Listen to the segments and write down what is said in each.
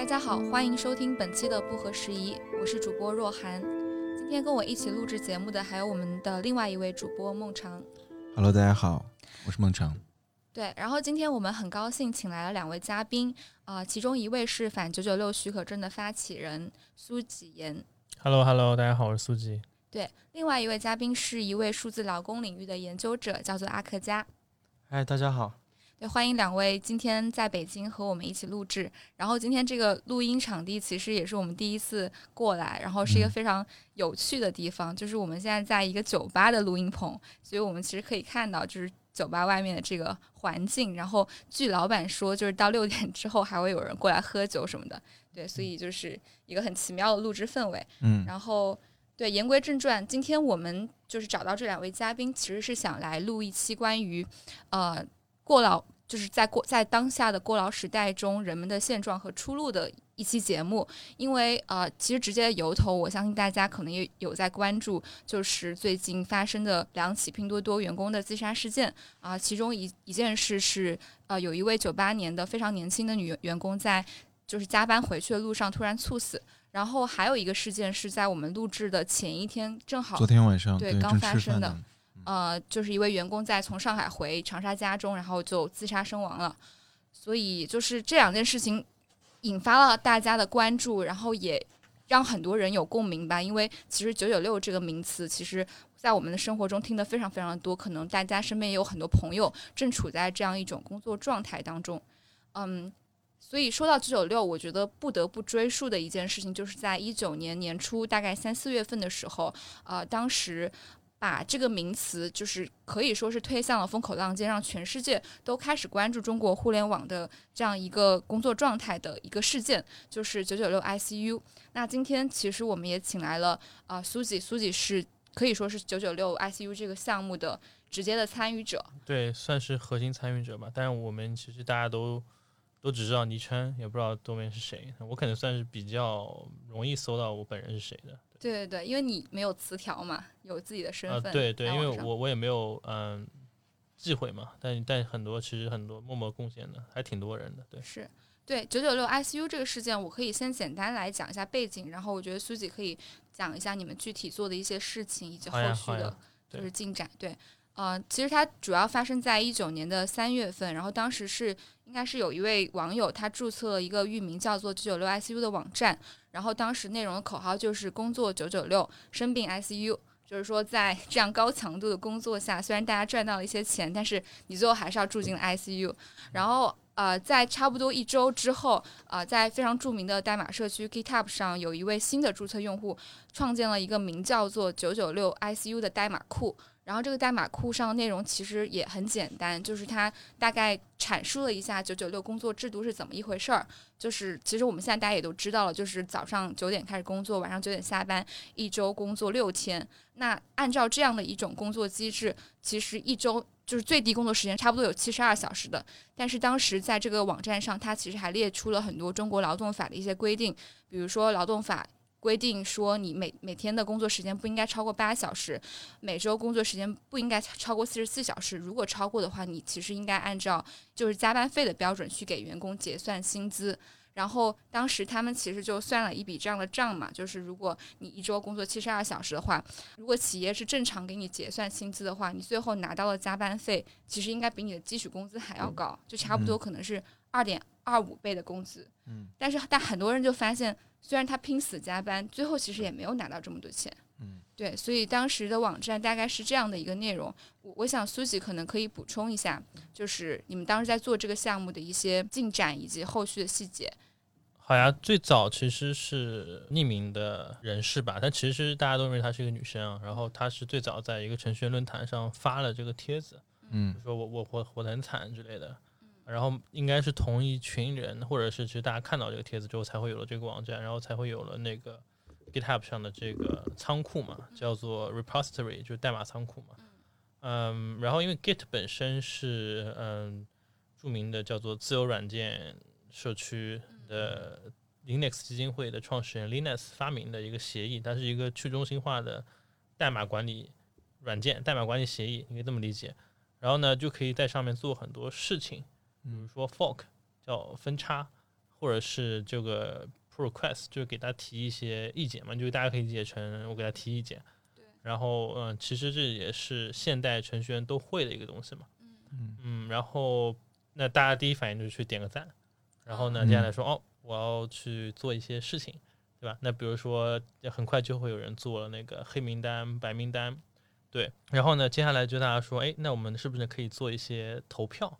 大家好，欢迎收听本期的不合时宜，我是主播若涵。今天跟我一起录制节目的还有我们的另外一位主播孟尝。Hello，大家好，我是孟尝。对，然后今天我们很高兴请来了两位嘉宾，啊、其中一位是反九九六许可证的发起人苏纪言，Hello Hello，大家好，我是苏吉。对，另外一位嘉宾是一位数字劳工领域的研究者，叫做阿克加。嗨，大家好。对，欢迎两位今天在北京和我们一起录制。然后今天这个录音场地其实也是我们第一次过来，然后是一个嗯非常有趣的地方，就是我们现在在一个酒吧的录音棚，所以我们其实可以看到就是酒吧外面的这个环境。然后据老板说，就是到六点之后还会有人过来喝酒什么的。对，所以就是一个很奇妙的录制氛围。嗯，然后，对，言归正传，今天我们就是找到这两位嘉宾，其实是想来录一期关于，呃，过劳，就是在过在当下的过劳时代中人们的现状和出路的一期节目。因为呃，其实直接的由头，我相信大家可能也有在关注，就是最近发生的两起拼多多员工的自杀事件啊、其中一一件事是，呃，有一位九八年的非常年轻的女员工在就是加班回去的路上突然猝死。然后还有一个事件是在我们录制的前一天，正好昨天晚上对刚发生的。呃，就是一位员工在从上海回长沙家中，然后就自杀身亡了。所以就是这两件事情引发了大家的关注，然后也让很多人有共鸣吧。因为其实“九九六”这个名词，其实在我们的生活中听得非常非常多，可能大家身边也有很多朋友正处在这样一种工作状态当中。嗯，所以说到九九六，我觉得不得不追溯的一件事情，就是在一九年年初，大概三四月份的时候，呃，当时把这个名词就是可以说是推向了风口浪尖，让全世界都开始关注中国互联网的这样一个工作状态的一个事件，就是九九六 ICU。那今天其实我们也请来了啊、苏吉，苏吉是可以说是九九六 ICU 这个项目的直接的参与者。对，算是核心参与者吧。但是我们其实大家都都只知道昵称，也不知道多面是谁。我可能算是比较容易搜到我本人是谁的。对对对，因为你没有词条嘛，有自己的身啊、份、对对，因为我我也没有嗯忌讳嘛，但但很多其实很多默默贡献的还挺多人的。对，是对九九六 ICU 这个事件，我可以先简单来讲一下背景，然后我觉得苏姐可以讲一下你们具体做的一些事情以及后续的就是进展。对，呃，其实它主要发生在一九年的三月份，然后当时是应该是有一位网友他注册了一个域名叫做九九六 ICU 的网站，然后当时内容的口号就是工作九九六，生病 ICU。就是说，在这样高强度的工作下，虽然大家赚到了一些钱，但是你最后还是要住进 ICU。然后，呃，在差不多一周之后，呃，在非常著名的代码社区 GitHub 上，有一位新的注册用户创建了一个名叫做“九九六 ICU” 的代码库。然后这个代码库上的内容其实也很简单，就是它大概阐述了一下九九六工作制度是怎么一回事儿。就是其实我们现在大家也都知道了，就是早上九点开始工作，晚上九点下班，一周工作六天。那按照这样的一种工作机制，其实一周就是最低工作时间差不多有七十二小时的。但是当时在这个网站上，它其实还列出了很多中国劳动法的一些规定，比如说劳动法。规定说，你每每天的工作时间不应该超过八小时，每周工作时间不应该超过四十四小时。如果超过的话，你其实应该按照就是加班费的标准去给员工结算薪资。然后当时他们其实就算了一笔这样的账嘛，就是如果你一周工作七十二小时的话，如果企业是正常给你结算薪资的话，你最后拿到的加班费其实应该比你的基础工资还要高，就差不多可能是二点二五倍的工资。嗯，但是但很多人就发现，虽然他拼死加班，最后其实也没有拿到这么多钱。嗯，对，所以当时的网站大概是这样的一个内容。我我想苏吉可能可以补充一下，就是你们当时在做这个项目的一些进展以及后续的细节。好呀，最早其实是匿名的人士吧，但其实大家都认为她是一个女生啊。然后她是最早在一个程序员论坛上发了这个帖子，嗯说我我活活得很惨之类的。然后应该是同一群人，或者是其实大家看到这个帖子之后，才会有了这个网站，然后才会有了那个 GitHub 上的这个仓库嘛，叫做 repository，就是代码仓库嘛。嗯，然后因为 Git 本身是嗯著名的叫做自由软件社区的 Linux 基金会的创始人 Linus 发明的一个协议，它是一个去中心化的代码管理软件、代码管理协议，你可以这么理解。然后呢，就可以在上面做很多事情，比如说 fork 叫分叉，或者是这个 pull request，就是给他提一些意见嘛，就是大家可以理解成我给他提意见。对。然后，嗯，其实这也是现代程序员都会的一个东西嘛。嗯嗯。然后，那大家第一反应就是去点个赞。然后呢，接下来说哦，我要去做一些事情，对吧？那比如说，很快就会有人做了那个黑名单、白名单，对。然后呢，接下来就大家说，哎，那我们是不是可以做一些投票？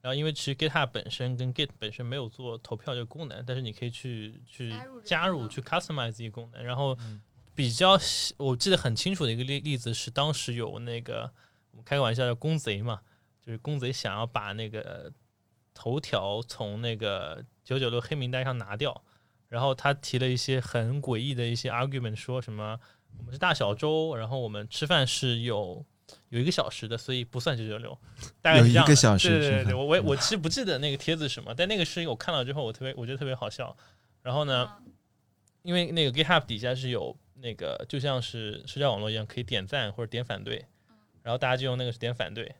然后，因为其实 GitHub 本身跟 Git 本身没有做投票这个功能，但是你可以去去加入、去 customize 这个功能。然后，比较我记得很清楚的一个例例子是，当时有那个我们开个玩笑叫公贼嘛，就是公贼想要把那个。头条从那个九九六黑名单上拿掉，然后他提了一些很诡异的一些 argument，说什么我们是大小周，然后我们吃饭是有有一个小时的，所以不算九九六。大概有一个小时，对对对，我我我其实不记得那个帖子什么，但那个事情我看了之后，我特别我觉得特别好笑。然后呢，因为那个 GitHub 底下是有那个就像是社交网络一样，可以点赞或者点反对，然后大家就用那个是点反对，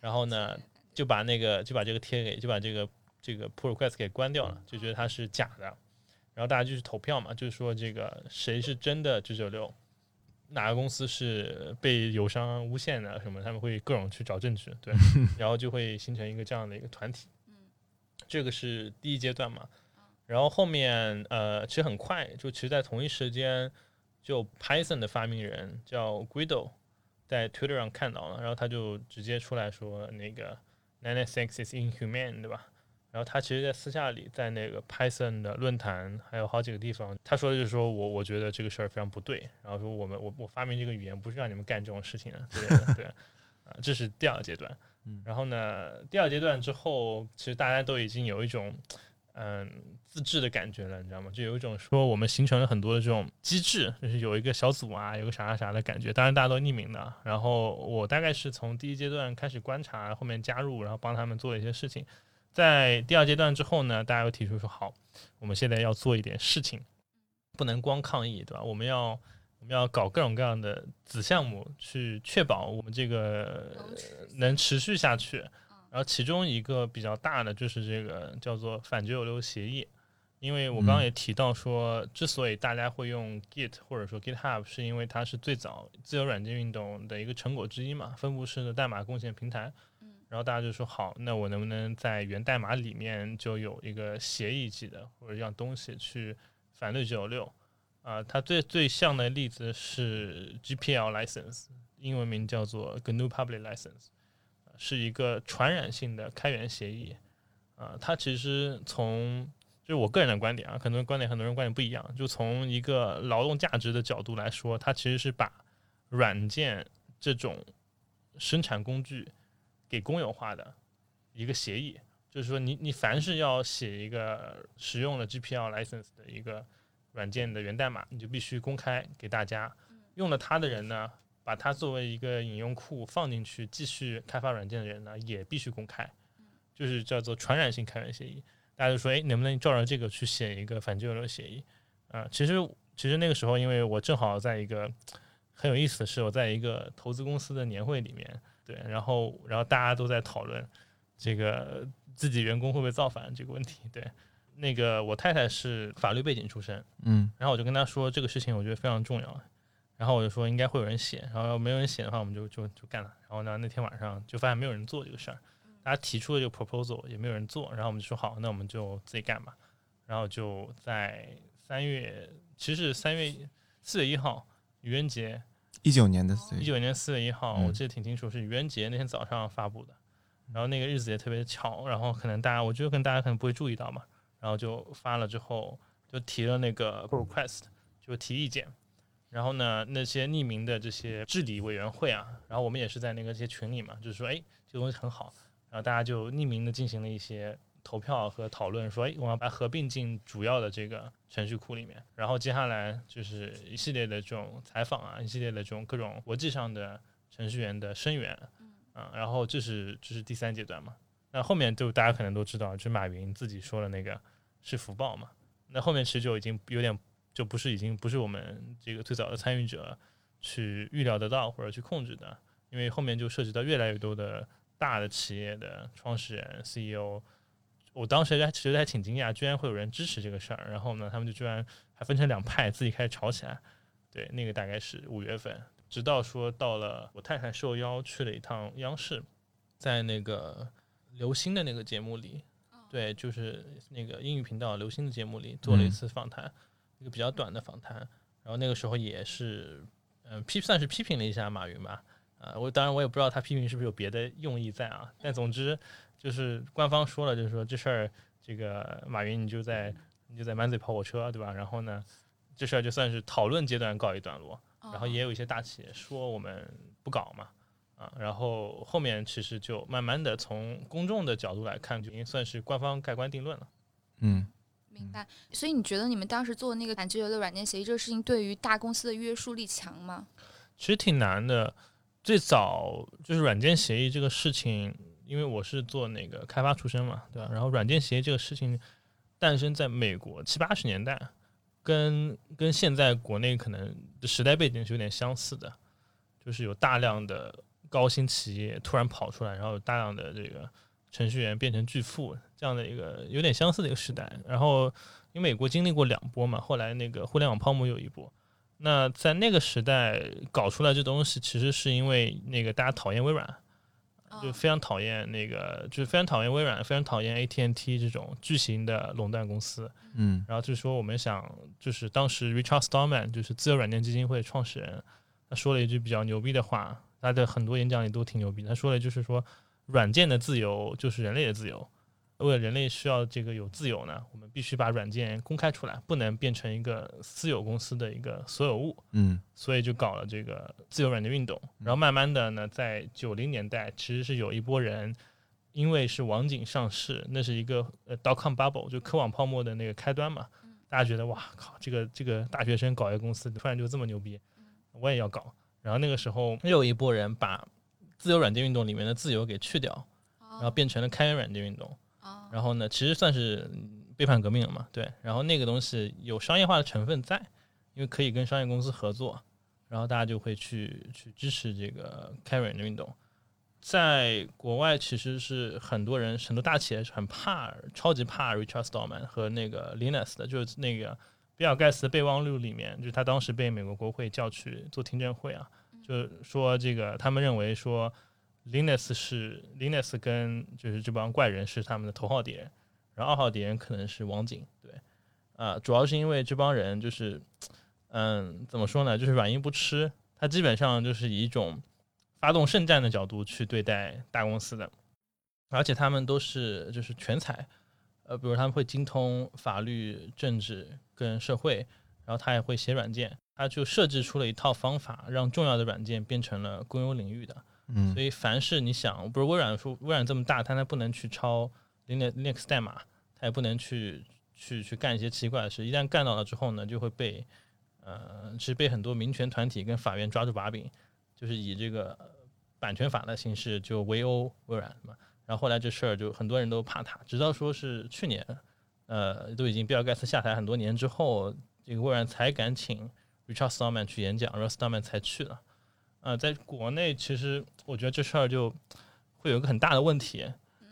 然后呢。就把那个就把这个贴给就把这个这个 pull request 给关掉了，就觉得它是假的，然后大家就去投票嘛，就是说这个谁是真的九九六，哪个公司是被友商诬陷的什么，他们会各种去找证据，对，然后就会形成一个这样的一个团体，这个是第一阶段嘛，然后后面呃其实很快就其实在同一时间，就 Python 的发明人叫 Guido 在 Twitter 上看到了，然后他就直接出来说那个。Nine six is inhumane，对吧？然后他其实，在私下里，在那个 Python 的论坛，还有好几个地方，他说的就是说我我觉得这个事儿非常不对。然后说我们我我发明这个语言不是让你们干这种事情的之类的，对。啊，这是第二阶段。然后呢，第二阶段之后，其实大家都已经有一种。嗯，自制的感觉了，你知道吗？就有一种说我们形成了很多的这种机制，就是有一个小组啊，有个啥啥啥的感觉。当然大家都匿名的。然后我大概是从第一阶段开始观察，后面加入，然后帮他们做一些事情。在第二阶段之后呢，大家又提出说，好，我们现在要做一点事情，不能光抗议，对吧？我们要我们要搞各种各样的子项目，去确保我们这个能持续下去。然后其中一个比较大的就是这个叫做反九九六协议，因为我刚刚也提到说，之所以大家会用 Git 或者说 GitHub，是因为它是最早自由软件运动的一个成果之一嘛，分布式的代码贡献平台。然后大家就说好，那我能不能在源代码里面就有一个协议级的或者一样东西去反对九九六？啊，它最最像的例子是 GPL license，英文名叫做 GNU Public License。是一个传染性的开源协议，啊，它其实从就是我个人的观点啊，很多人观点很多人观点不一样，就从一个劳动价值的角度来说，它其实是把软件这种生产工具给公有化的一个协议，就是说你你凡是要写一个使用了 GPL license 的一个软件的源代码，你就必须公开给大家，用了它的人呢。把它作为一个引用库放进去，继续开发软件的人呢，也必须公开，就是叫做传染性开源协议。大家就说，哎，能不能照着这个去写一个反九九六协议？啊，其实其实那个时候，因为我正好在一个很有意思的是，我在一个投资公司的年会里面，对，然后然后大家都在讨论这个自己员工会不会造反这个问题。对，那个我太太是法律背景出身，嗯，然后我就跟她说这个事情，我觉得非常重要。然后我就说应该会有人写，然后要没有人写的话，我们就就就干了。然后呢，那天晚上就发现没有人做这个事儿，大家提出了这个 proposal 也没有人做，然后我们就说好，那我们就自己干吧。然后就在三月，其实是三月四月一号，愚人节，一九年的四一九年四月一号，我记得挺清楚，是愚人节那天早上发布的。然后那个日子也特别巧，然后可能大家，我觉得可能大家可能不会注意到嘛。然后就发了之后，就提了那个 request，就提意见。然后呢，那些匿名的这些治理委员会啊，然后我们也是在那个这些群里嘛，就是说，哎，这个东西很好，然后大家就匿名的进行了一些投票和讨论，说，哎，我要把它合并进主要的这个程序库里面。然后接下来就是一系列的这种采访啊，一系列的这种各种国际上的程序员的声援，啊，然后这是这是第三阶段嘛。那后面就大家可能都知道，就马云自己说的那个是福报嘛。那后面其实就已经有点。就不是已经不是我们这个最早的参与者去预料得到或者去控制的，因为后面就涉及到越来越多的大的企业的创始人 CEO，我当时还觉得还挺惊讶，居然会有人支持这个事儿。然后呢，他们就居然还分成两派，自己开始吵起来。对，那个大概是五月份，直到说到了我太太受邀去了一趟央视，在那个刘星的那个节目里，对，就是那个英语频道刘星的节目里做了一次访谈，一个比较短的访谈。然后那个时候也是，嗯，批算是批评了一下马云吧。啊，我当然我也不知道他批评是不是有别的用意在啊。但总之就是官方说了，就是说这事儿，这个马云你就在你就在满嘴跑火车，对吧？然后呢，这事儿就算是讨论阶段告一段落。然后也有一些大企业说我们不搞嘛，啊，然后后面其实就慢慢的从公众的角度来看，就已经算是官方盖棺定论了。嗯，明白。所以你觉得你们当时做那个反九九六软件协议这个事情，对于大公司的约束力强吗？其实挺难的。最早就是软件协议这个事情，因为我是做那个开发出身嘛，对吧？然后软件企业这个事情诞生在美国七八十年代，跟跟现在国内可能的时代背景是有点相似的，就是有大量的高新企业突然跑出来，然后有大量的这个程序员变成巨富这样的一个有点相似的一个时代。然后因为美国经历过两波嘛，后来那个互联网泡沫有一波。那在那个时代搞出来这东西，其实是因为那个大家讨厌微软，就非常讨厌那个，就是非常讨厌微软，非常讨厌 AT&T 这种巨型的垄断公司。嗯，然后就是说，我们想，就是当时 Richard Stallman 就是自由软件基金会创始人，他说了一句比较牛逼的话，他的很多演讲里都挺牛逼。他说的就是说，软件的自由就是人类的自由。为了人类需要这个有自由呢，我们必须把软件公开出来，不能变成一个私有公司的一个所有物。嗯，所以就搞了这个自由软件运动。然后慢慢的呢，在九零年代，其实是有一波人，因为是网景上市，那是一个呃 dot com bubble，就科网泡沫的那个开端嘛。大家觉得哇靠，这个这个大学生搞一个公司，突然就这么牛逼，我也要搞。然后那个时候又有一波人把自由软件运动里面的自由给去掉，然后变成了开源软件运动。然后呢，其实算是背叛革命了嘛？对，然后那个东西有商业化的成分在，因为可以跟商业公司合作，然后大家就会去去支持这个开源的运动。在国外，其实是很多人很多大企业是很怕、超级怕 Richard Stallman 和那个 Linus 的，就是那个比尔盖茨备忘录里面，就是他当时被美国国会叫去做听证会啊，就是说这个他们认为说。Linux 是 Linux 跟就是这帮怪人是他们的头号敌人，然后二号敌人可能是网景，对，啊，主要是因为这帮人就是，嗯，怎么说呢，就是软硬不吃，他基本上就是以一种发动圣战的角度去对待大公司的，而且他们都是就是全才，呃，比如他们会精通法律、政治跟社会，然后他也会写软件，他就设置出了一套方法，让重要的软件变成了公有领域的。嗯，所以凡是你想，不是微软说微软这么大，它它不能去抄 Linux Linux 代码，它也不能去去去干一些奇怪的事。一旦干到了之后呢，就会被呃，其实被很多民权团体跟法院抓住把柄，就是以这个版权法的形式就围殴微软嘛。然后后来这事儿就很多人都怕它，直到说是去年，呃，都已经比尔盖茨下台很多年之后，这个微软才敢请 Richard Stallman 去演讲，然后 Stallman 才去了。呃，在国内其实我觉得这事儿就会有一个很大的问题，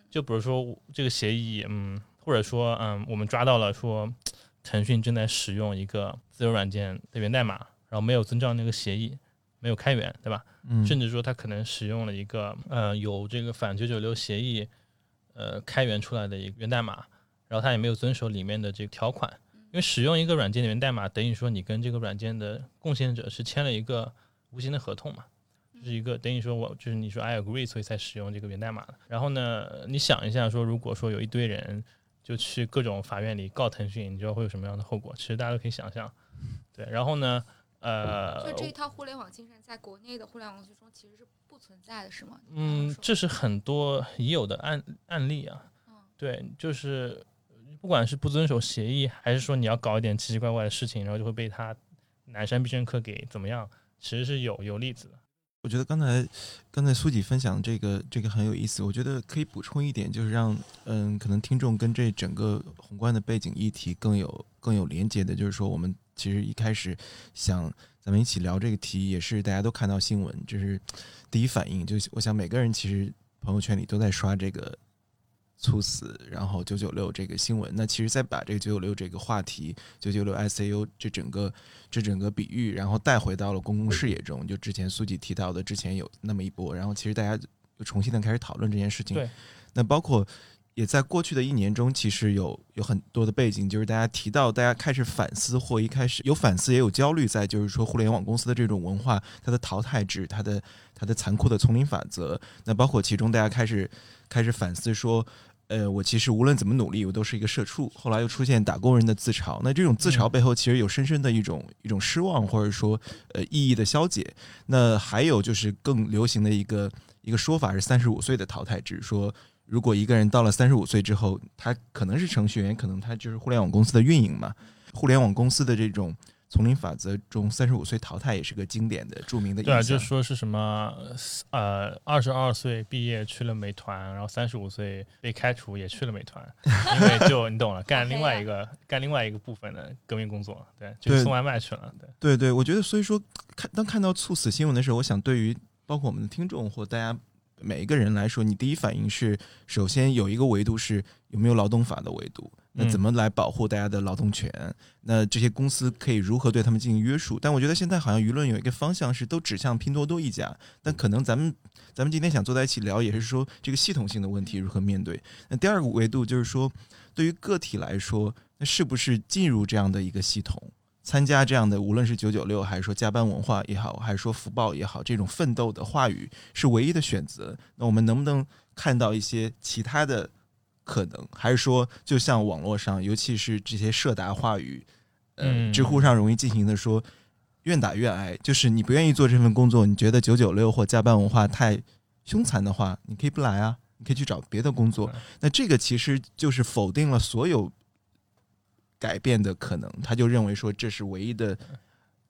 就比如说这个协议，嗯，或者说嗯，我们抓到了说腾讯正在使用一个自由软件的源代码，然后没有遵照那个协议，没有开源，对吧？嗯，甚至说他可能使用了一个呃有这个反九九六协议呃开源出来的一个源代码，然后他也没有遵守里面的这个条款，因为使用一个软件的源代码等于说你跟这个软件的贡献者是签了一个。无形的合同嘛，就是一个等于说我就是你说 I agree，所以才使用这个源代码的。然后呢，你想一下，说如果说有一堆人就去各种法院里告腾讯，你知道会有什么样的后果？其实大家都可以想象。对，然后呢，呃，就这一套互联网精神，在国内的互联网公司中其实是不存在的，是吗？嗯，这是很多已有的案案例啊。对，就是不管是不遵守协议，还是说你要搞一点奇奇怪怪的事情，然后就会被他南山必胜客给怎么样？其实是有有例子的。我觉得刚才刚才苏姐分享这个这个很有意思。我觉得可以补充一点，就是让嗯，可能听众跟这整个宏观的背景议题更有更有连接的，就是说我们其实一开始想咱们一起聊这个题，也是大家都看到新闻，就是第一反应。就是我想每个人其实朋友圈里都在刷这个猝死，然后九九六这个新闻，那其实再把这个九九六这个话题，九九六 ICU 这整个这整个比喻，然后带回到了公共视野中。就之前苏姐提到的，之前有那么一波，然后其实大家又重新的开始讨论这件事情。对，那包括也在过去的一年中，其实有有很多的背景，就是大家提到，大家开始反思，或一开始有反思，也有焦虑，在就是说互联网公司的这种文化，它的淘汰制，它的它的残酷的丛林法则。那包括其中大家开始开始反思说。呃，我其实无论怎么努力，我都是一个社畜。后来又出现打工人的自嘲，那这种自嘲背后其实有深深的一种一种失望，或者说呃意义的消解。那还有就是更流行的一个一个说法是三十五岁的淘汰制，说如果一个人到了三十五岁之后，他可能是程序员，可能他就是互联网公司的运营嘛，互联网公司的这种。丛林法则中，三十五岁淘汰也是个经典的、著名的。对啊，就说是什么呃，二十二岁毕业去了美团，然后三十五岁被开除也去了美团，因为就你懂了，干另外一个干另外一个部分的革命工作，对，就送外卖去了。对对对，我觉得所以说看当看到猝死新闻的时候，我想对于包括我们的听众或大家每一个人来说，你第一反应是首先有一个维度是有没有劳动法的维度。那怎么来保护大家的劳动权？那这些公司可以如何对他们进行约束？但我觉得现在好像舆论有一个方向是都指向拼多多一家。但可能咱们咱们今天想坐在一起聊，也是说这个系统性的问题如何面对。那第二个维度就是说，对于个体来说，那是不是进入这样的一个系统，参加这样的，无论是九九六还是说加班文化也好，还是说福报也好，这种奋斗的话语是唯一的选择？那我们能不能看到一些其他的？可能还是说，就像网络上，尤其是这些社达话语，呃，知乎上容易进行的说，愿打愿挨，就是你不愿意做这份工作，你觉得九九六或加班文化太凶残的话，你可以不来啊，你可以去找别的工作。那这个其实就是否定了所有改变的可能，他就认为说这是唯一的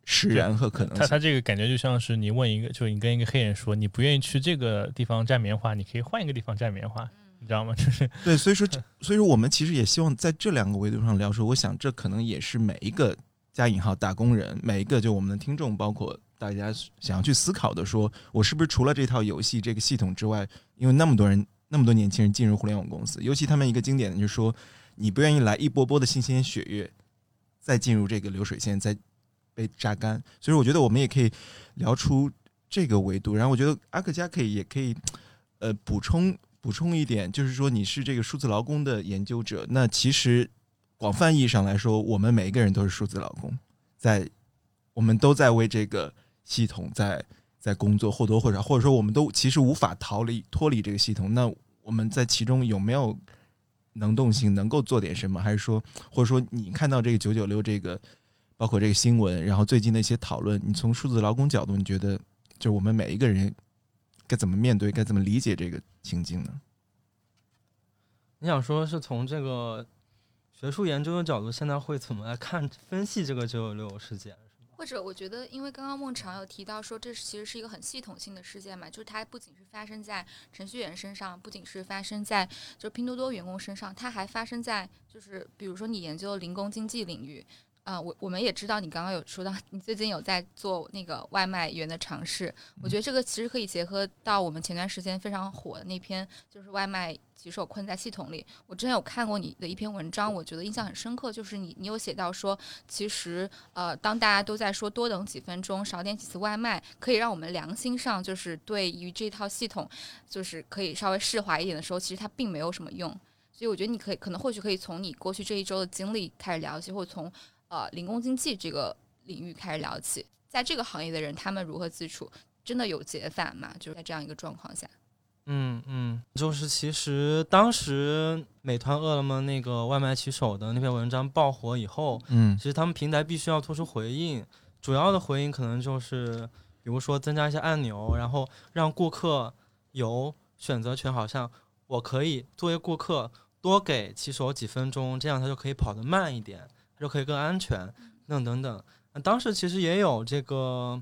使然和可能。他他这个感觉就像是你问一个，就你跟一个黑人说，你不愿意去这个地方摘棉花，你可以换一个地方摘棉花。你知道吗？就是 对，所以说，所以说，我们其实也希望在这两个维度上聊。说，我想这可能也是每一个加引号打工人，每一个就我们的听众，包括大家想要去思考的，说我是不是除了这套游戏这个系统之外，因为那么多人，那么多年轻人进入互联网公司，尤其他们一个经典的就是说，你不愿意来一波波的新鲜血液，再进入这个流水线，再被榨干。所以我觉得我们也可以聊出这个维度。然后我觉得阿克加可以也可以呃补充。补充一点，就是说你是这个数字劳工的研究者，那其实广泛意义上来说，我们每一个人都是数字劳工，在我们都在为这个系统在在工作，或多或少，或者说我们都其实无法逃离脱离这个系统。那我们在其中有没有能动性，能够做点什么？还是说，或者说你看到这个九九六这个，包括这个新闻，然后最近的一些讨论，你从数字劳工角度，你觉得就我们每一个人？该怎么面对？该怎么理解这个情境呢？你想说是从这个学术研究的角度，现在会怎么来看分析这个九九六事件？或者，我觉得，因为刚刚孟尝有提到说，这其实是一个很系统性的事件嘛，就是它不仅是发生在程序员身上，不仅是发生在就拼多多员工身上，它还发生在就是比如说你研究零工经济领域。啊，我我们也知道你刚刚有说到，你最近有在做那个外卖员的尝试。我觉得这个其实可以结合到我们前段时间非常火的那篇，就是外卖骑手困在系统里。我之前有看过你的一篇文章，我觉得印象很深刻，就是你你有写到说，其实呃，当大家都在说多等几分钟，少点几次外卖，可以让我们良心上就是对于这套系统就是可以稍微释怀一点的时候，其实它并没有什么用。所以我觉得你可以可能或许可以从你过去这一周的经历开始聊起，或者从。呃，零工经济这个领域开始聊起，在这个行业的人，他们如何自处？真的有解法吗？就是在这样一个状况下，嗯嗯，就是其实当时美团、饿了么那个外卖骑手的那篇文章爆火以后，嗯，其实他们平台必须要做出回应，主要的回应可能就是，比如说增加一些按钮，然后让顾客有选择权，好像我可以作为顾客多给骑手几分钟，这样他就可以跑得慢一点。就可以更安全，等等等。那当时其实也有这个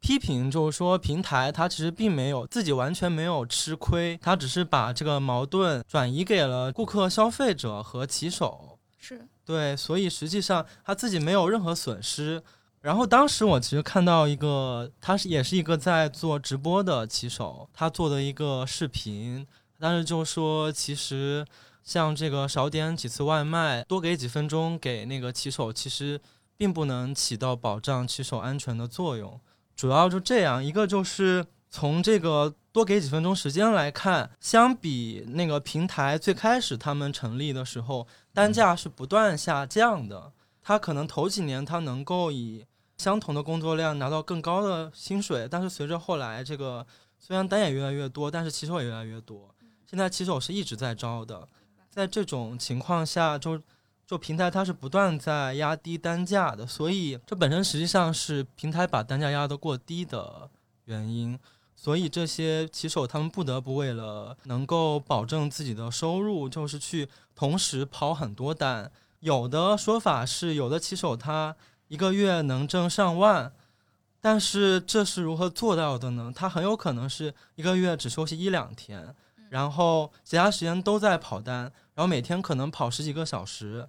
批评，就是说平台它其实并没有自己完全没有吃亏，它只是把这个矛盾转移给了顾客、消费者和骑手。是对，所以实际上他自己没有任何损失。然后当时我其实看到一个，他是也是一个在做直播的骑手，他做的一个视频。当时就说其实像这个少点几次外卖，多给几分钟给那个骑手，其实并不能起到保障骑手安全的作用。主要就这样，一个就是从这个多给几分钟时间来看，相比那个平台最开始他们成立的时候，单价是不断下降的。他可能头几年他能够以相同的工作量拿到更高的薪水，但是随着后来这个虽然单也越来越多，但是骑手也越来越多。现在骑手是一直在招的，在这种情况下，就就平台它是不断在压低单价的，所以这本身实际上是平台把单价压得过低的原因。所以这些骑手他们不得不为了能够保证自己的收入，就是去同时跑很多单。有的说法是，有的骑手他一个月能挣上万，但是这是如何做到的呢？他很有可能是一个月只休息一两天，然后其他时间都在跑单，然后每天可能跑十几个小时。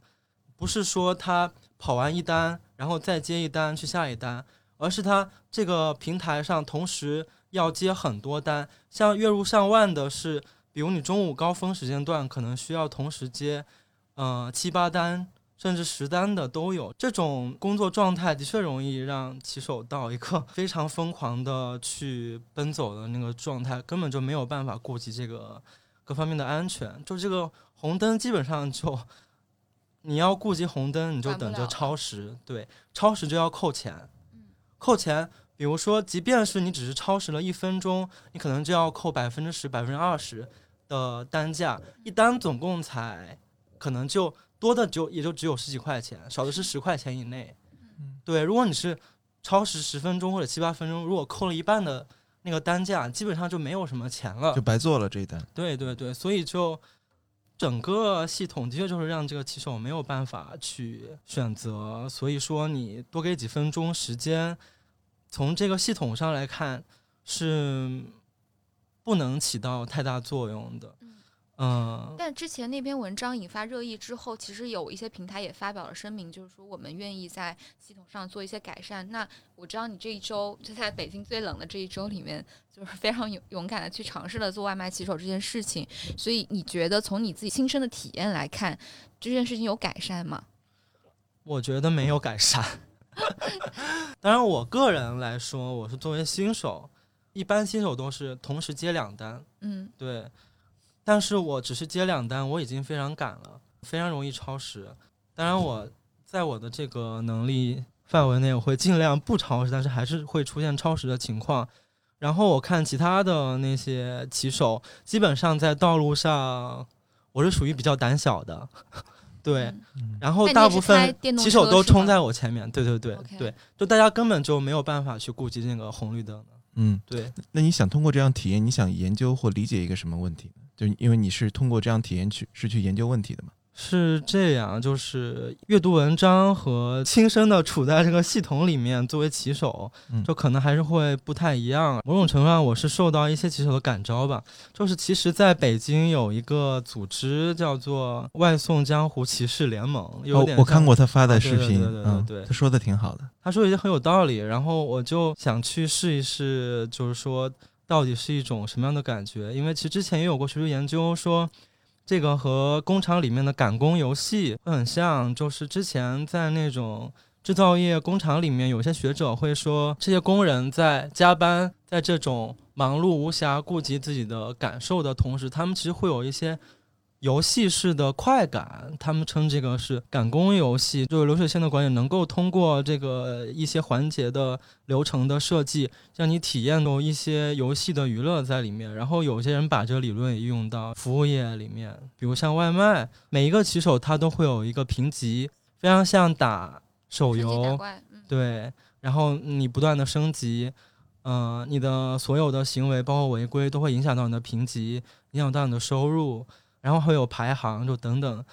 不是说他跑完一单，然后再接一单去下一单，而是他这个平台上同时要接很多单。像月入上万的是，比如你中午高峰时间段可能需要同时接，呃七八单。甚至十单的都有，这种工作状态的确容易让骑手到一个非常疯狂的去奔走的那个状态，根本就没有办法顾及这个各方面的安全。就这个红灯，基本上就你要顾及红灯，你就等着超时，对，超时就要扣钱，扣钱。比如说，即便是你只是超时了一分钟，你可能就要扣百分之十、百分之二十的单价，一单总共才可能就。多的就也就只有十几块钱，少的是十块钱以内。对，如果你是超时十分钟或者七八分钟，如果扣了一半的那个单价，基本上就没有什么钱了，就白做了这一单。对对对，所以就整个系统的确就是让这个棋手没有办法去选择。所以说，你多给几分钟时间，从这个系统上来看是不能起到太大作用的。嗯，但之前那篇文章引发热议之后，其实有一些平台也发表了声明，就是说我们愿意在系统上做一些改善。那我知道你这一周就在北京最冷的这一周里面，就是非常勇勇敢的去尝试了做外卖骑手这件事情。所以你觉得从你自己亲身的体验来看，这件事情有改善吗？我觉得没有改善。当然，我个人来说，我是作为新手，一般新手都是同时接两单。嗯，对。但是我只是接两单，我已经非常赶了，非常容易超时。当然，我在我的这个能力范围内，我会尽量不超时，但是还是会出现超时的情况。然后我看其他的那些骑手，基本上在道路上，我是属于比较胆小的，对。然后大部分骑手都冲在我前面，对对对对，就大家根本就没有办法去顾及那个红绿灯的。嗯，对。那你想通过这样体验，你想研究或理解一个什么问题？就因为你是通过这样体验去是去研究问题的嘛？是这样，就是阅读文章和亲身的处在这个系统里面，作为棋手，就可能还是会不太一样。某种程度上，我是受到一些棋手的感召吧。就是其实在北京有一个组织叫做“外送江湖骑士联盟”，有点我看过他发的视频，对对对，他说的挺好的。他说一些很有道理，然后我就想去试一试，就是说。到底是一种什么样的感觉？因为其实之前也有过学术研究说，这个和工厂里面的赶工游戏会很像。就是之前在那种制造业工厂里面，有些学者会说，这些工人在加班，在这种忙碌无暇顾及自己的感受的同时，他们其实会有一些。游戏式的快感，他们称这个是赶工游戏。就是流水线的管理能够通过这个一些环节的流程的设计，让你体验到一些游戏的娱乐在里面。然后有些人把这个理论也用到服务业里面，比如像外卖，每一个骑手他都会有一个评级，非常像打手游，对。然后你不断的升级，嗯，你的所有的行为，包括违规，都会影响到你的评级，影响到你的收入。然后还有排行，就等等，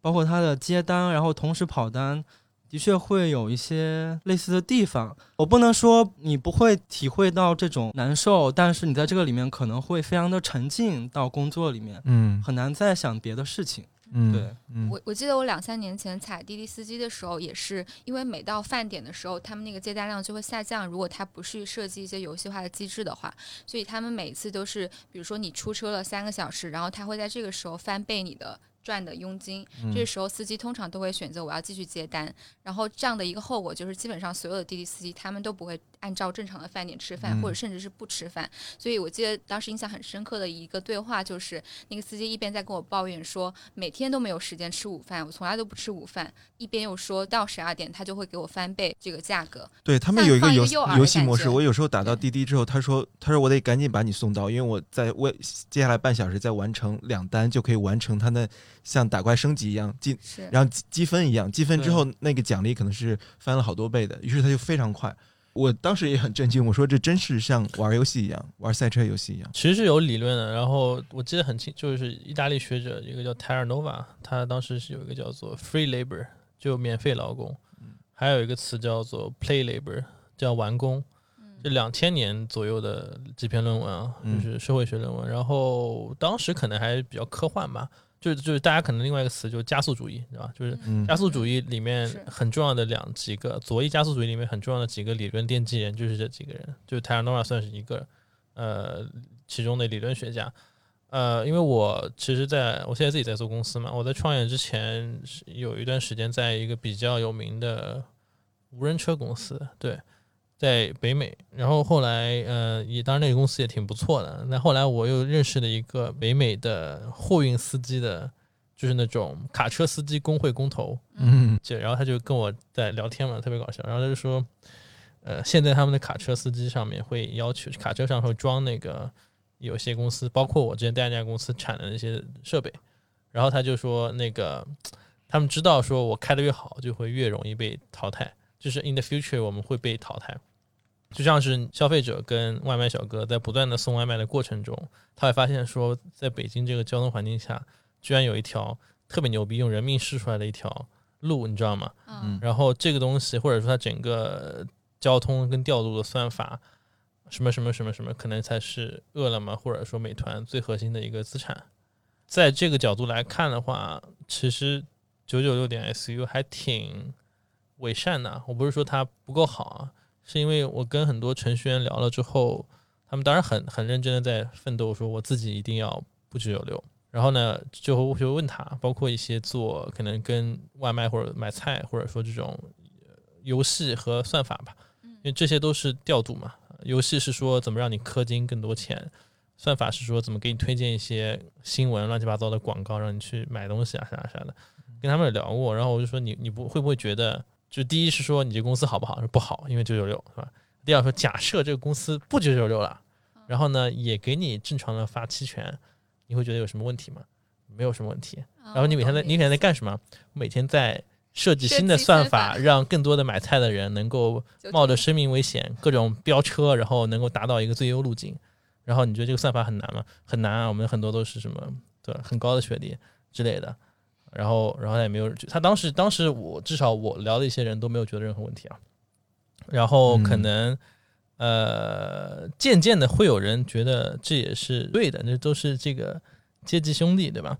包括他的接单，然后同时跑单，的确会有一些类似的地方。我不能说你不会体会到这种难受，但是你在这个里面可能会非常的沉浸到工作里面，嗯，很难再想别的事情。嗯，对，嗯，我我记得我两三年前踩滴滴司机的时候，也是因为每到饭点的时候，他们那个接单量就会下降。如果他不去设计一些游戏化的机制的话，所以他们每次都是，比如说你出车了三个小时，然后他会在这个时候翻倍你的赚的佣金。嗯这个时候司机通常都会选择我要继续接单，然后这样的一个后果就是，基本上所有的滴滴司机他们都不会按照正常的饭点吃饭，嗯或者甚至是不吃饭。所以我记得当时印象很深刻的一个对话就是，那个司机一边在跟我抱怨说每天都没有时间吃午饭，我从来都不吃午饭，一边又说到十二点他就会给我翻倍这个价格。对他们有一个游游戏模式，我有时候打到滴滴之后，他说他说我得赶紧把你送到，因为我在为接下来半小时再完成两单就可以完成他那像打怪升级一样积，是，然后积积分一样，积分之后那个奖励可能是翻了好多倍的，于是他就非常快。我当时也很震惊，我说这真是像玩游戏一样，玩赛车游戏一样。其实是有理论的。然后我记得很清，就是意大利学者一个叫 Terra Nova，他当时是有一个叫做 free labor，就免费劳工，还有一个词叫做 play labor，叫完工。这两千年左右的几篇论文啊，嗯就是社会学论文。然后当时可能还比较科幻吧，就是就是大家可能另外一个词就是加速主义，对吧？就是嗯加速主义里面很重要的两几个，左翼加速主义里面很重要的几个理论奠基人就是这几个人，就是泰尔诺瓦算是一个，呃，其中的理论学家。呃，因为我其实在我现在自己在做公司嘛，我在创业之前是有一段时间在一个比较有名的无人车公司，对，在北美。然后后来，呃，也当然那个公司也挺不错的。那后来我又认识了一个北美的货运司机的，就是那种卡车司机工会工头，嗯就然后他就跟我在聊天嘛，特别搞笑。然后他就说，呃，现在他们的卡车司机上面会要求卡车上会装那个有些公司，包括我之前待那家公司产的那些设备。然后他就说，那个他们知道说我开的越好，就会越容易被淘汰，就是 in the future 我们会被淘汰。就像是消费者跟外卖小哥在不断的送外卖的过程中，他会发现说，在北京这个交通环境下，居然有一条特别牛逼用人命试出来的一条路，你知道吗？嗯然后这个东西，或者说它整个交通跟调度的算法，什么什么什么什么，可能才是饿了么或者说美团最核心的一个资产。在这个角度来看的话，其实九九六点 SU 还挺伪善呢。我不是说它不够好啊，是因为我跟很多程序员聊了之后，他们当然很很认真的在奋斗，说我自己一定要不九九六。然后呢，就就问他，包括一些做可能跟外卖或者买菜，或者说这种呃游戏和算法吧，因为这些都是调度嘛。游戏是说怎么让你氪金更多钱，算法是说怎么给你推荐一些新闻、乱七八糟的广告，让你去买东西啊啥啥的。跟他们聊过，然后我就说你你不会不会觉得，就第一是说你这公司好不好？说不好，因为九九六是吧？第二说假设这个公司不九九六了，然后呢也给你正常的发期权，你会觉得有什么问题吗？没有什么问题。然后你每天在你每天在干什么？每天在设计新的算法，让更多的买菜的人能够冒着生命危险，各种飙车，然后能够达到一个最优路径。然后你觉得这个算法很难吗？很难啊！我们很多都是什么对很高的学历之类的。然后，然后他也没有，他当时当时我至少我聊的一些人都没有觉得任何问题啊。然后可嗯能、呃，渐渐的会有人觉得这也是对的，那都是这个阶级兄弟，对吧？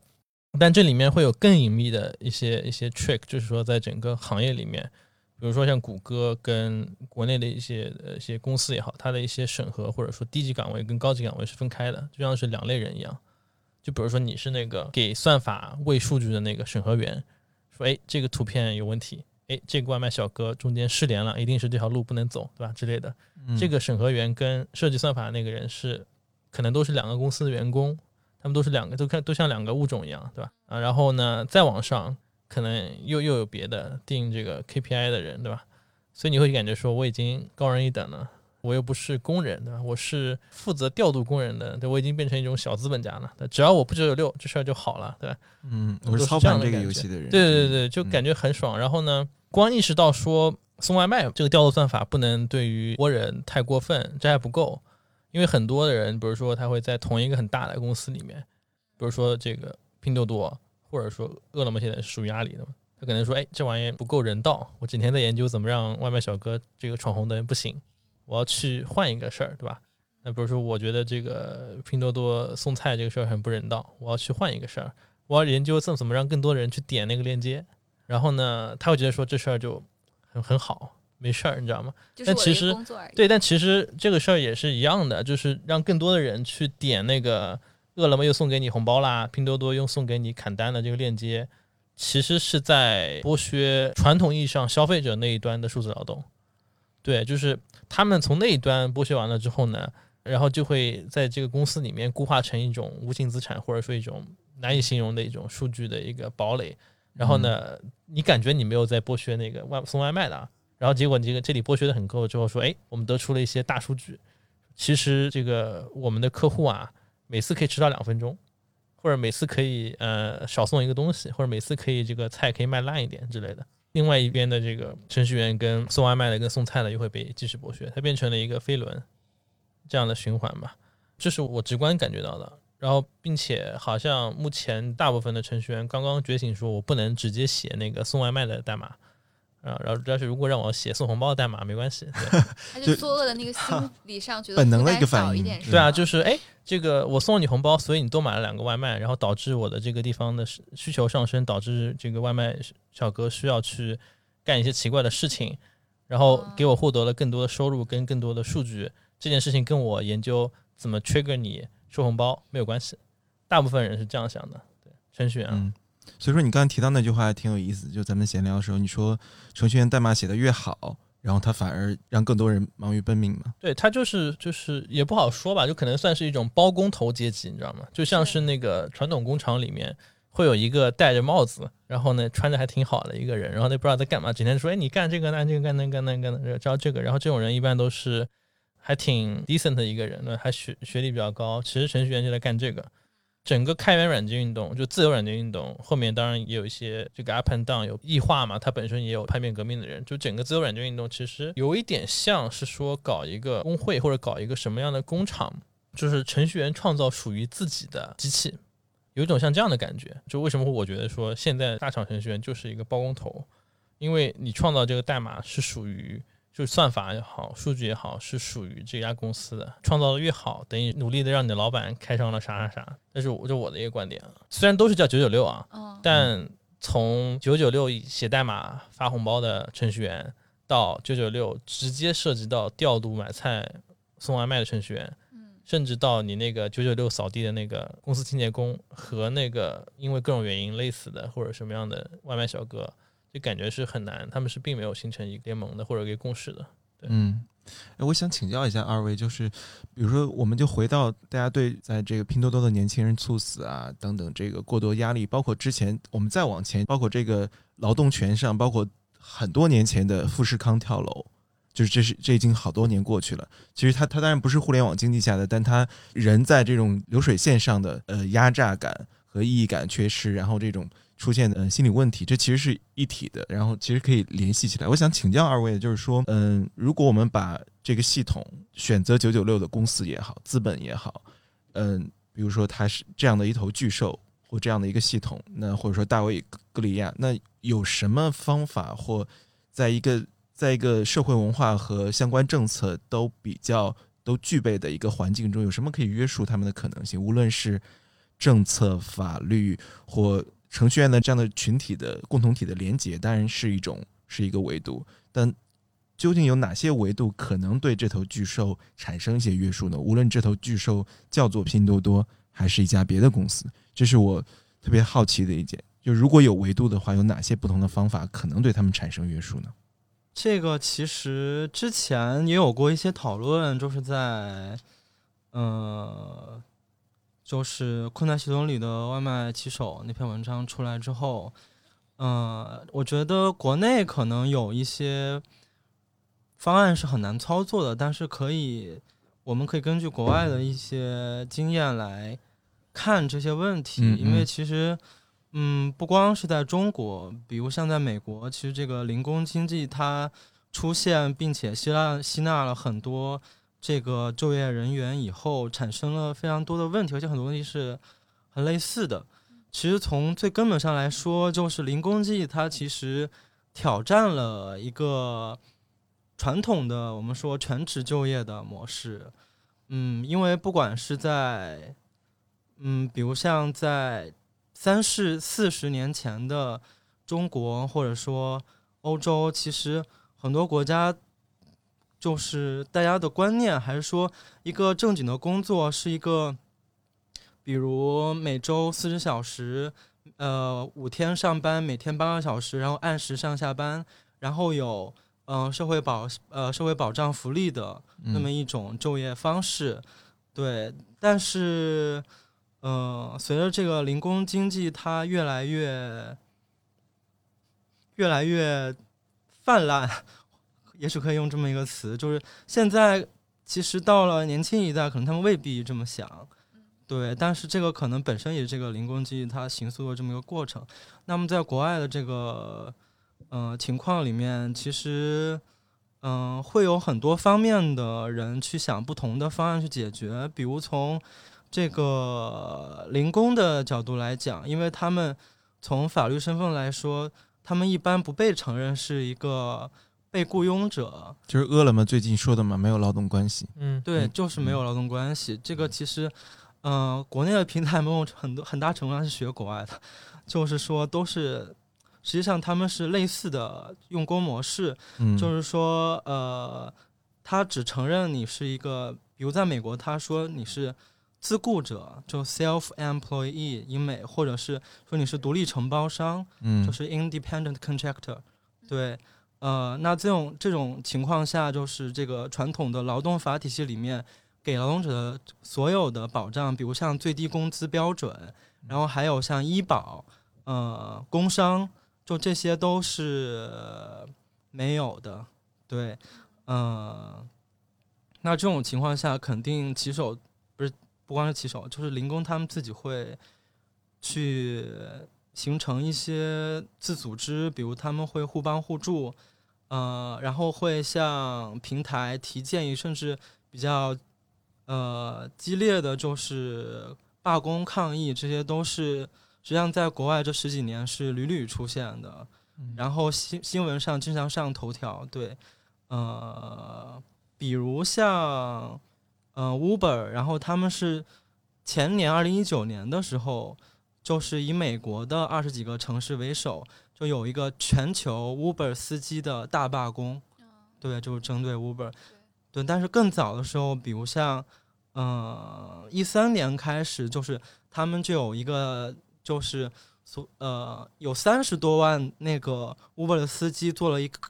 但这里面会有更隐秘的一些一些 trick，就是说在整个行业里面，比如说像谷歌跟国内的一些呃一些公司也好，它的一些审核或者说低级岗位跟高级岗位是分开的，就像是两类人一样。就比如说你是那个给算法喂数据的那个审核员，说哎这个图片有问题，哎这个外卖小哥中间失联了，一定是这条路不能走，对吧？之类的。嗯这个审核员跟设计算法那个人是可能都是两个公司的员工，他们都是两个都看都像两个物种一样，对吧？啊，然后呢，再往上可能又又有别的定这个 KPI 的人，对吧？所以你会感觉说我已经高人一等了，我又不是工人，对吧？我是负责调度工人的，对我已经变成一种小资本家了。对只要我不九九六，这事儿就好了，对吧？嗯，我是操盘这个游戏的人。对对对，就嗯感觉很爽。然后呢，光意识到说送外卖这个调度算法不能对于国人太过分，这还不够。因为很多的人，比如说他会在同一个很大的公司里面，比如说这个拼多多，或者说饿了么现在是属于阿里的嘛，他可能说，哎，这玩意不够人道，我整天在研究怎么让外卖小哥这个闯红灯不行，我要去换一个事儿，对吧？那比如说，我觉得这个拼多多送菜这个事儿很不人道，我要去换一个事儿，我要研究怎么怎么让更多的人去点那个链接，然后呢，他会觉得说这事儿就很很好，没事儿，你知道吗？但其实。对，但其实这个事儿也是一样的，就是让更多的人去点那个饿了么又送给你红包啦，拼多多又送给你砍单的这个链接，其实是在剥削传统意义上消费者那一端的数字劳动。对，就是他们从那一端剥削完了之后呢，然后就会在这个公司里面固化成一种无形资产，或者说一种难以形容的一种数据的一个堡垒。然后呢，你感觉你没有在剥削那个外送外卖的啊，然后结果你这个这里剥削的很够之后说，哎，我们得出了一些大数据，其实这个我们的客户啊，每次可以迟到两分钟，或者每次可以呃少送一个东西，或者每次可以这个菜可以卖烂一点之类的。另外一边的这个程序员跟送外卖的跟送菜的又会被继续剥削，它变成了一个飞轮这样的循环吧，这是我直观感觉到的。然后，并且好像目前大部分的程序员刚刚觉醒，说我不能直接写那个送外卖的代码，啊，然后但是如果让我写送红包的代码没关系，对 他就作恶的那个心理上觉得本能的一个反应对啊，就是哎，这个我送了你红包，所以你多买了两个外卖，然后导致我的这个地方的需需求上升，导致这个外卖小哥需要去干一些奇怪的事情，然后给我获得了更多的收入跟更多的数据。这件事情跟我研究怎么 trigger 你收红包没有关系，大部分人是这样想的。对，程序员啊，嗯，所以说你刚才提到那句话还挺有意思，就咱们闲聊的时候，你说程序员代码写的越好，然后他反而让更多人忙于奔命嘛。对他就是就是也不好说吧，就可能算是一种包工头阶级，你知道吗？就像是那个传统工厂里面会有一个戴着帽子，然后呢穿着还挺好的一个人，然后他不知道在干嘛，整天说哎你干这个干这个干那个干那个干那个教这个，然后这种人一般都是还挺 decent 的一个人那，还学学历比较高，其实程序员就在干这个。整个开源软件运动，就自由软件运动，后面当然也有一些这个 up and down 有异化嘛，它本身也有叛变革命的人。就整个自由软件运动，其实有一点像是说搞一个工会或者搞一个什么样的工厂，就是程序员创造属于自己的机器，有一种像这样的感觉。就为什么我觉得说现在大厂程序员就是一个包工头，因为你创造这个代码是属于。就是算法也好，数据也好，是属于这家公司的。创造的越好，等于努力的让你的老板开上了啥啥啥。但是我就我的一个观点啊。虽然都是叫九九六啊，嗯，但从九九六写代码发红包的程序员，到九九六直接涉及到调度买菜、送外卖的程序员，嗯甚至到你那个九九六扫地的那个公司清洁工和那个因为各种原因累死的或者什么样的外卖小哥，就感觉是很难，他们是并没有形成一个联盟的或者一个共识的。嗯，我想请教一下二位，就是比如说，我们就回到大家对在这个拼多多的年轻人猝死啊等等这个过多压力，包括之前我们再往前，包括这个劳动权上，包括很多年前的富士康跳楼。就是这是这已经好多年过去了。其实它它当然不是互联网经济下的，但它人在这种流水线上的呃压榨感和意义感缺失，然后这种出现的、呃、心理问题，这其实是一体的，然后其实可以联系起来。我想请教二位就是说，嗯、如果我们把这个系统选择九九六的公司也好，资本也好，嗯、比如说它是这样的一头巨兽或这样的一个系统，那或者说大卫格里亚，那有什么方法或在一个在一个社会文化和相关政策都比较都具备的一个环境中，有什么可以约束他们的可能性？无论是政策、法律或程序员的这样的群体的共同体的连结，当然是一种是一个维度，但究竟有哪些维度可能对这头巨兽产生一些约束呢？无论这头巨兽叫做拼多多，还是一家别的公司，这是我特别好奇的一点。就如果有维度的话，有哪些不同的方法可能对他们产生约束呢？这个其实之前也有过一些讨论，就是在，呃，就是困难系统里的外卖骑手那篇文章出来之后，呃，我觉得国内可能有一些方案是很难操作的，但是可以，我们可以根据国外的一些经验来看这些问题，嗯因为嗯其实。嗯，不光是在中国，比如像在美国，其实这个零工经济它出现，并且吸纳吸纳了很多这个就业人员以后，产生了非常多的问题，而且很多问题是很类似的。其实从最根本上来说，就是零工经济它其实挑战了一个传统的我们说全职就业的模式。嗯，因为不管是在嗯，比如像在三十四十年前的中国或者说欧洲，其实很多国家就是大家的观念还是说一个正经的工作是一个，比如每周四十小时，呃，五天上班，每天八个小时，然后按时上下班，然后有嗯、呃社会保呃社会保障福利的那么嗯一种就业方式，对，但是，呃，随着这个零工经济它越来越越来越泛滥，也许可以用这么一个词，就是现在其实到了年轻一代，可能他们未必这么想，对，但是这个可能本身也是这个零工经济它形塑的这么一个过程。那么在国外的这个呃情况里面，其实。嗯，会有很多方面的人去想不同的方案去解决，比如从这个零工的角度来讲，因为他们从法律身份来说，他们一般不被承认是一个被雇佣者，就是饿了么最近说的嘛，没有劳动关系。嗯，对，嗯就是没有劳动关系。这个其实，嗯、国内的平台某种很多很大程度上是学国外的，就是说都是。实际上，他们是类似的用工模式，嗯，就是说，呃，他只承认你是一个，比如在美国，他说你是自雇者，就 self employee 英美，或者是说你是独立承包商，嗯就是 independent contractor。对，呃，那这种这种情况下，就是这个传统的劳动法体系里面给劳动者的所有的保障，比如像最低工资标准，然后还有像医保，呃，工伤。就这些都是没有的，对，嗯、那这种情况下，肯定骑手不是不光是骑手，就是零工他们自己会去形成一些自组织，比如他们会互帮互助，呃，然后会向平台提建议，甚至比较呃激烈的就是罢工抗议，这些都是实际上在国外这十几年是屡屡出现的。然后新新闻上经常上头条，对，呃，比如像呃 Uber，然后他们是前年二零一九年的时候，就是以美国的二十几个城市为首，就有一个全球 Uber 司机的大罢工，对，就是针对 Uber，对，但是更早的时候，比如像呃一三年开始，就是他们就有一个就是。所呃，有三十多万那个 Uber 的司机做了一个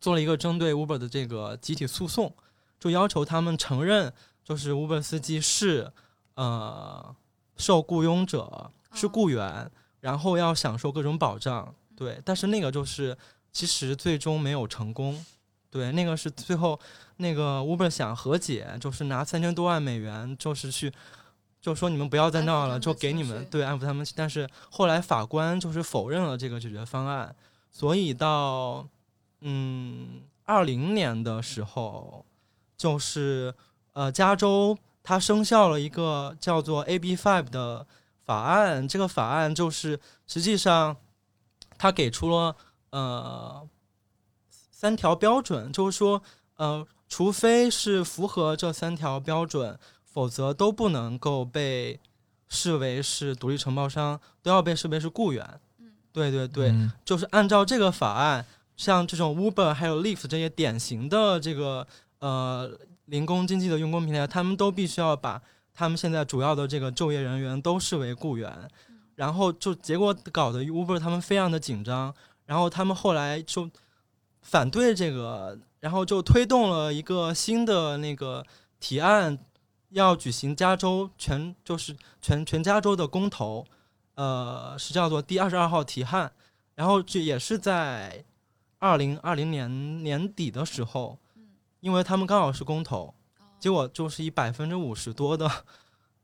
做了一个针对 Uber 的这个集体诉讼，就要求他们承认，就是 Uber 司机是呃受雇佣者，是雇员，然后要享受各种保障。对，但是那个就是其实最终没有成功。对，那个是最后那个 Uber 想和解，就是拿三千多万美元，就是去。就说你们不要再闹了，就给你们对安抚他们。但是后来法官就是否认了这个解决方案，所以到嗯二零年的时候，就是呃加州它生效了一个叫做 AB Five 的法案，这个法案就是实际上它给出了呃三条标准，就是说呃除非是符合这三条标准。否则都不能够被视为是独立承包商，都要被视为是雇员。嗯，对对对，嗯就是按照这个法案，像这种 Uber 还有 Lyft 这些典型的这个呃零工经济的用工平台，他们都必须要把他们现在主要的这个就业人员都视为雇员。然后就结果搞得 Uber 他们非常的紧张，然后他们后来就反对这个，然后就推动了一个新的那个提案。要举行加州全就是全全加州的公投，呃，是叫做第二十二号提案，然后这也是在二零二零年年底的时候，因为他们刚好是公投，结果就是以百分之五十多的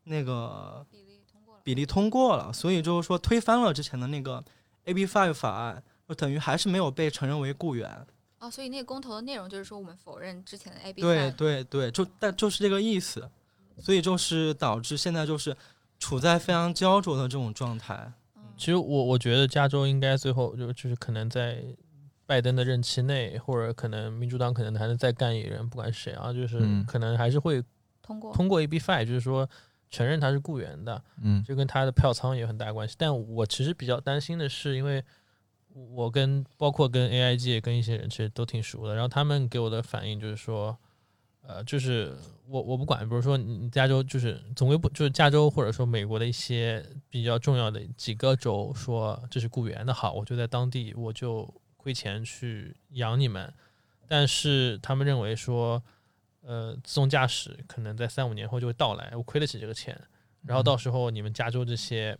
那个比例通过了，所以就是说推翻了之前的那个 AB Five 法案，就等于还是没有被承认为雇员。哦，所以那个公投的内容就是说我们否认之前的 AB 对对对，就但就是这个意思。所以就是导致现在就是处在非常焦灼的这种状态。其实我我觉得加州应该最后就就是可能在拜登的任期内，或者可能民主党可能还能再干一任，不管谁啊，就是嗯可能还是会通过通过 AB Five，就是说承认他是雇员的，嗯这跟他的票仓也有很大关系。但我其实比较担心的是，因为我跟包括跟 AI 界跟一些人其实都挺熟的，然后他们给我的反应就是说，呃，就是我我不管，比如说你你加州就是总归不就是加州或者说美国的一些比较重要的几个州说这是雇员的好，我就在当地我就亏钱去养你们，但是他们认为说，呃，自动驾驶可能在三五年后就会到来，我亏得起这个钱，然后到时候你们加州这些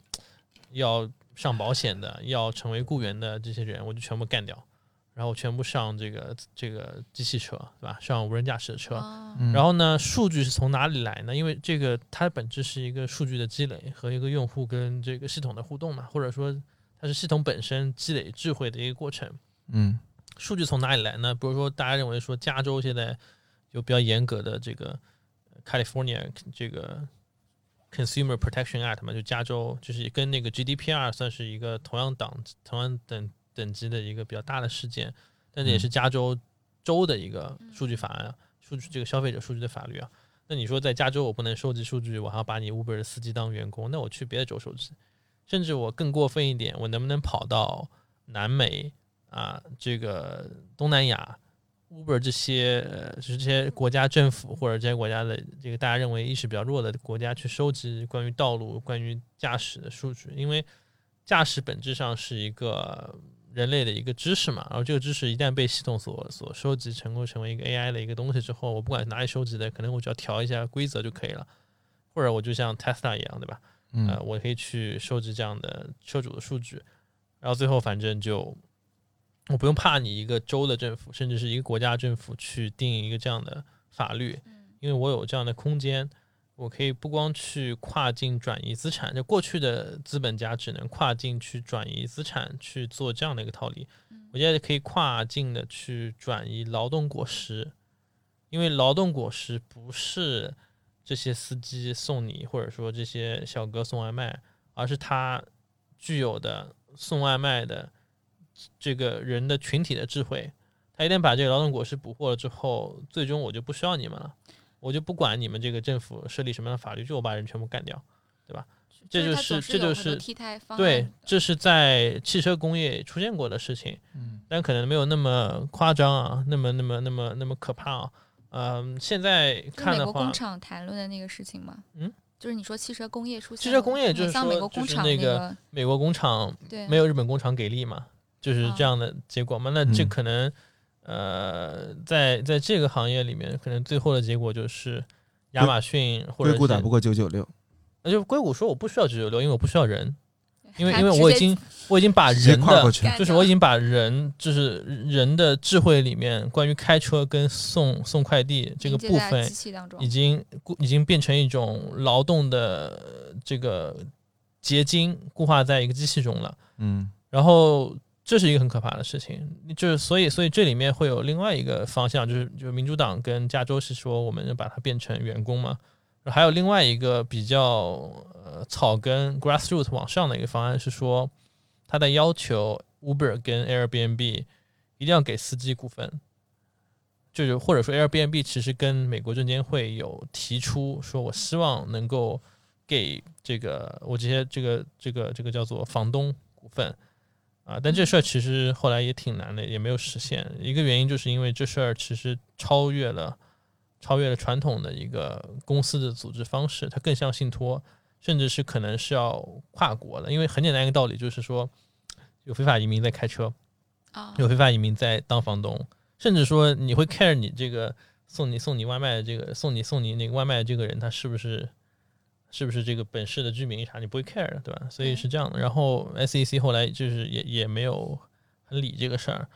要上保险的、要成为雇员的这些人，我就全部干掉，然后全部上这个这个机器车，对吧？上无人驾驶的车。然后呢，数据是从哪里来呢？因为这个它本质是一个数据的积累和一个用户跟这个系统的互动嘛，或者说它是系统本身积累智慧的一个过程。嗯数据从哪里来呢？比如说，大家认为说加州现在有比较严格的这个呃 California 这个 Consumer Protection Act 嘛，就加州就是跟那个 GDPR 算是一个同样档同样等等级的一个比较大的事件，但这也是加州州的一个数据法案啊，数据这个消费者数据的法律啊。那你说在加州我不能收集数据，我还要把你 Uber 的司机当员工，那我去别的州收集，甚至我更过分一点，我能不能跑到南美啊，这个东南亚，Uber 这些呃就是这些国家政府或者这些国家的这个大家认为意识比较弱的国家去收集关于道路、关于驾驶的数据，因为驾驶本质上是一个人类的一个知识嘛，然后这个知识一旦被系统所所收集成功成为一个 AI 的一个东西之后，我不管是哪里收集的，可能我只要调一下规则就可以了，或者我就像 Tesla 一样，对吧？呃，嗯。我可以去收集这样的车主的数据，然后最后反正就我不用怕你一个州的政府，甚至是一个国家政府去定一个这样的法律，因为我有这样的空间，我可以不光去跨境转移资产，就过去的资本家只能跨境去转移资产去做这样的一个套利，我现在可以跨境的去转移劳动果实，因为劳动果实不是这些司机送你，或者说这些小哥送外卖，而是他具有的送外卖的这个人的群体的智慧。他一旦把这个劳动果实捕获了之后，最终我就不需要你们了，我就不管你们这个政府设立什么样的法律，就我把人全部干掉，对吧？这就是这就是替代方案对，这是在汽车工业出现过的事情，嗯但可能没有那么夸张啊，那么那么那么那么可怕啊。嗯，现在看的话美国工，厂谈论的那个事情吗？嗯，就是你说汽车工业出现汽车工业就是说像美国就是工厂那个个美国工厂没有日本工厂给力嘛，就是这啊样的结果嘛。那这嗯可能、呃，在在这个行业里面，可能最后的结果就是亚马逊或者是硅谷打不过九九六，那就硅谷说我不需要九九六，因为我不需要人，因为因为我已经我已经把人的跨过去。就是我已经把人，就是人的智慧里面关于开车跟送送快递这个部分已经已经变成一种劳动的呃这个结晶，固化在一个机器中了。嗯然后这是一个很可怕的事情，就是所以所以这里面会有另外一个方向，就是就是民主党跟加州是说我们要把它变成员工嘛，还有另外一个比较呃草根 grassroots 往上的一个方案是说，他在要求 Uber 跟 Airbnb 一定要给司机股份，就是或者说 Airbnb 其实跟美国证监会有提出说，我希望能够给这个我这些这个这个这个叫做房东股份啊，但这事儿其实后来也挺难的，也没有实现。一个原因就是因为这事儿其实超越了超越了传统的一个公司的组织方式，它更像信托，甚至是可能是要跨国的。因为很简单一个道理就是说，有非法移民在开车，啊，有非法移民在当房东，甚至说你会 care 你这个送你送你外卖的这个送你送你那个外卖的这个人他是不是是不是这个本市的居民啥，你不会 care 的，对吧？所以是这样的。然后 SEC 后来就是也也没有很理这个事儿。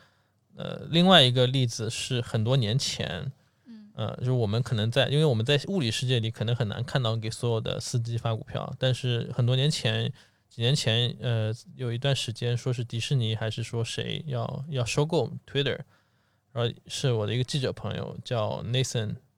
呃，另外一个例子是很多年前，嗯呃，就是我们可能在，因为我们在物理世界里可能很难看到给所有的司机发股票，但是很多年前，几年前，呃，有一段时间说是迪士尼还是说谁要要收购 Twitter，然后是我的一个记者朋友叫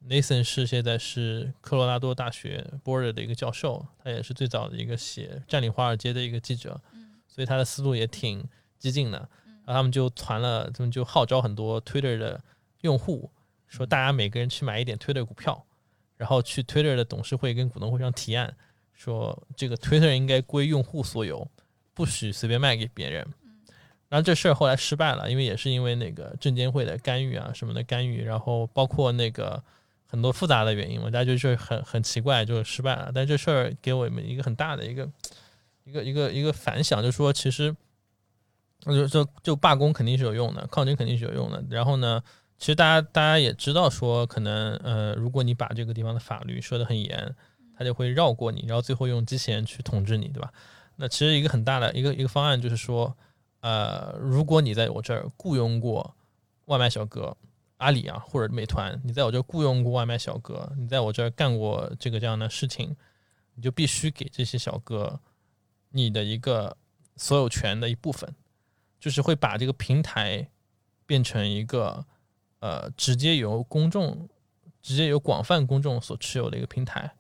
Nathan，Nathan 是现在是科罗拉多大学 Boulder 的一个教授，他也是最早的一个写占领华尔街的一个记者，所以他的思路也挺激进的。然后他们就传了，他们就号召很多 Twitter 的用户，说大家每个人去买一点 Twitter 股票，然后去 Twitter 的董事会跟股东会上提案，说这个 Twitter 应该归用户所有，不许随便卖给别人。然后这事儿后来失败了，因为也是因为那个证监会的干预啊什么的干预，然后包括那个很多复杂的原因嘛，大家就是很很奇怪，就失败了。但这事儿给我们一个很大的一个一个一个一个反响，就是说其实，就就就罢工肯定是有用的，抗争肯定是有用的。然后呢，其实大家大家也知道说，可能呃，如果你把这个地方的法律说的很严，他就会绕过你，然后最后用机器人去统治你，对吧？那其实一个很大的一个一个方案就是说。呃，如果你在我这儿雇佣过外卖小哥，阿里啊或者美团，你在我这儿雇佣过外卖小哥，你在我这儿干过这个这样的事情，你就必须给这些小哥你的一个所有权的一部分，就是会把这个平台变成一个呃直接由公众、直接由广泛公众所持有的一个平台。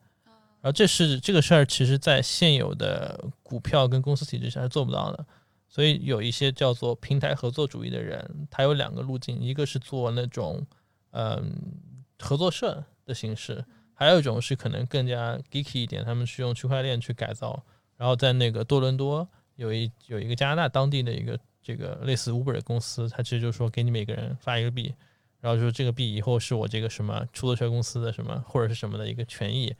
然后这是这个事儿，其实在现有的股票跟公司体制下是做不到的。所以有一些叫做平台合作主义的人，他有两个路径，一个是做那种嗯合作社的形式，还有一种是可能更加 geeky 一点，他们是用区块链去改造。然后在那个多伦多有一有一个加拿大当地的一个这个类似 Uber 的公司，它其实就是说给你每个人发一个币，然后就是这个币以后是我这个什么出租车公司的什么或者是什么的一个权益，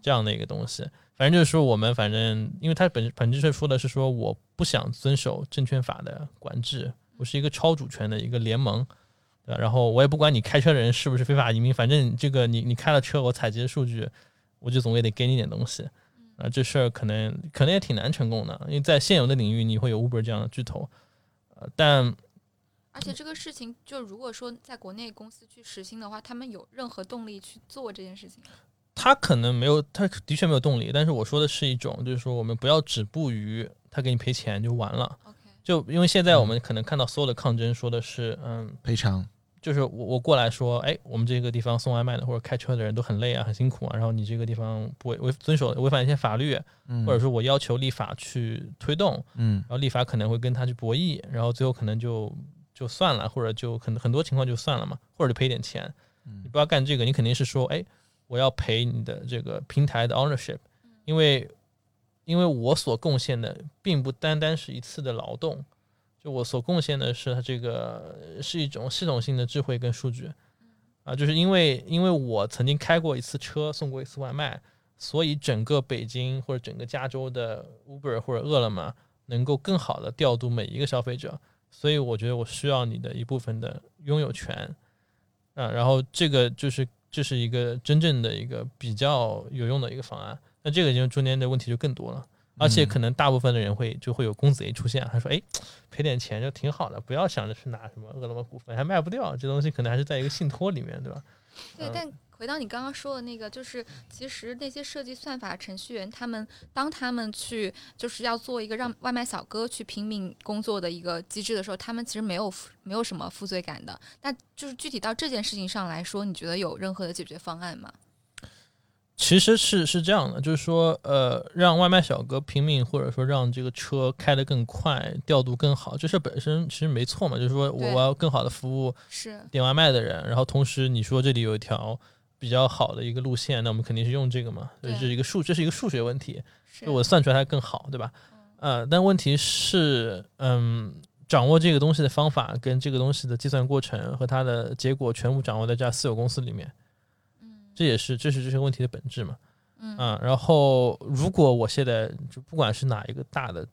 这样的一个东西。反正就是说，我们反正，因为他本本质是说的是说，我不想遵守证券法的管制，我是一个超主权的一个联盟，对吧？然后我也不管你开车的人是不是非法移民，反正这个你你开了车，我采集的数据，我就总也得给你点东西，啊，这事儿可能可能也挺难成功的，因为在现有的领域，你会有 Uber 这样的巨头，呃，但而且这个事情，就如果说在国内公司去实行的话，他们有任何动力去做这件事情？他可能没有，他的确没有动力。但是我说的是一种，就是说我们不要止步于他给你赔钱就完了。就因为现在我们可能看到所有的抗争说的是，嗯，赔偿，就是我我过来说，哎，我们这个地方送外卖的或者开车的人都很累啊，很辛苦啊。然后你这个地方不违违遵守违反一些法律，或者说我要求立法去推动，嗯，然后立法可能会跟他去博弈，然后最后可能就就算了，或者就很很多情况就算了嘛，或者就赔点钱。你不要干这个，你肯定是说，哎。我要赔你的这个平台的 ownership，因为因为我所贡献的并不单单是一次的劳动，就我所贡献的是它这个是一种系统性的智慧跟数据，啊，就是因为因为我曾经开过一次车，送过一次外卖，所以整个北京或者整个加州的 Uber 或者饿了么能够更好的调度每一个消费者，所以我觉得我需要你的一部分的拥有权，啊，然后这个就是。这是一个真正的一个比较有用的一个方案，那这个就中间的问题就更多了，而且可能大部分的人会就会有公子 A 出现，他说：“哎，赔点钱就挺好的，不要想着去拿什么饿了么股份，还卖不掉，这东西可能还是在一个信托里面，对吧？”对，但。回到你刚刚说的那个，就是其实那些设计算法程序员，他们当他们去就是要做一个让外卖小哥去拼命工作的一个机制的时候，他们其实没有没有什么负罪感的。那就是具体到这件事情上来说，你觉得有任何的解决方案吗？其实是是这样的，就是说，呃，让外卖小哥拼命，或者说让这个车开得更快，调度更好，这事本身其实没错嘛。就是说我要更好的服务是点外卖的人，然后同时你说这里有一条。比较好的一个路线，那我们肯定是用这个嘛，这是一个数，这是一个数学问题，就我算出来它更好，对吧？呃，但问题是，嗯，掌握这个东西的方法跟这个东西的计算过程和它的结果全部掌握在这家私有公司里面，嗯，这也是这是这些问题的本质嘛，嗯，然后如果我现在就不管是哪一个大的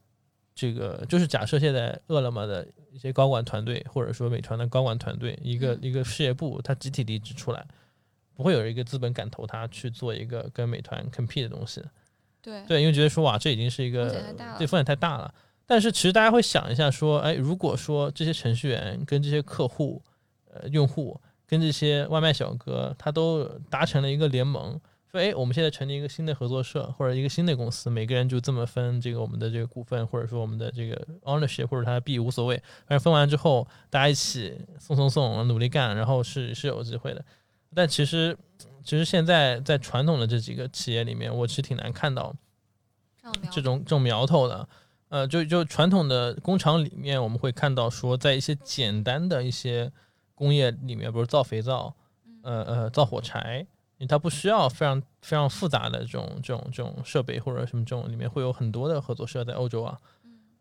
这个，就是假设现在饿了么的一些高管团队，或者说美团的高管团队，一个一个事业部，它集体离职出来。不会有一个资本敢投他去做一个跟美团 compete 的东西，对对，因为觉得说哇，这已经是一个对风险太大了。但是其实大家会想一下说，哎，如果说这些程序员跟这些客户、呃用户跟这些外卖小哥，他都达成了一个联盟，说哎，我们现在成立一个新的合作社或者一个新的公司，每个人就这么分这个我们的这个股份，或者说我们的这个 ownership 或者他的币无所谓，反正分完之后大家一起送送送，努力干，然后是是有机会的。但其实，其实现在在传统的这几个企业里面，我其实挺难看到这种这种苗头的。呃，就就传统的工厂里面，我们会看到说，在一些简单的一些工业里面，比如造肥皂，呃呃造火柴，因为它不需要非常非常复杂的这种这种这种设备或者什么这种里面会有很多的合作社在欧洲啊。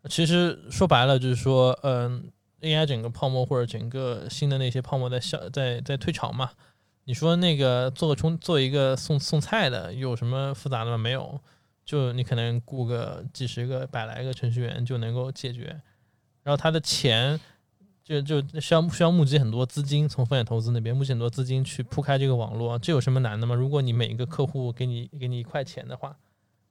其实说白了就是说，嗯，AI 整个泡沫或者整个新的那些泡沫在消在在退潮嘛。你说那个做个充做一个送送菜的有什么复杂的吗？没有，就你可能雇个几十个百来个程序员就能够解决。然后他的钱就就需要需要募集很多资金，从风险投资那边募集很多资金去铺开这个网络，这有什么难的吗？如果你每一个客户给你给你一块钱的话，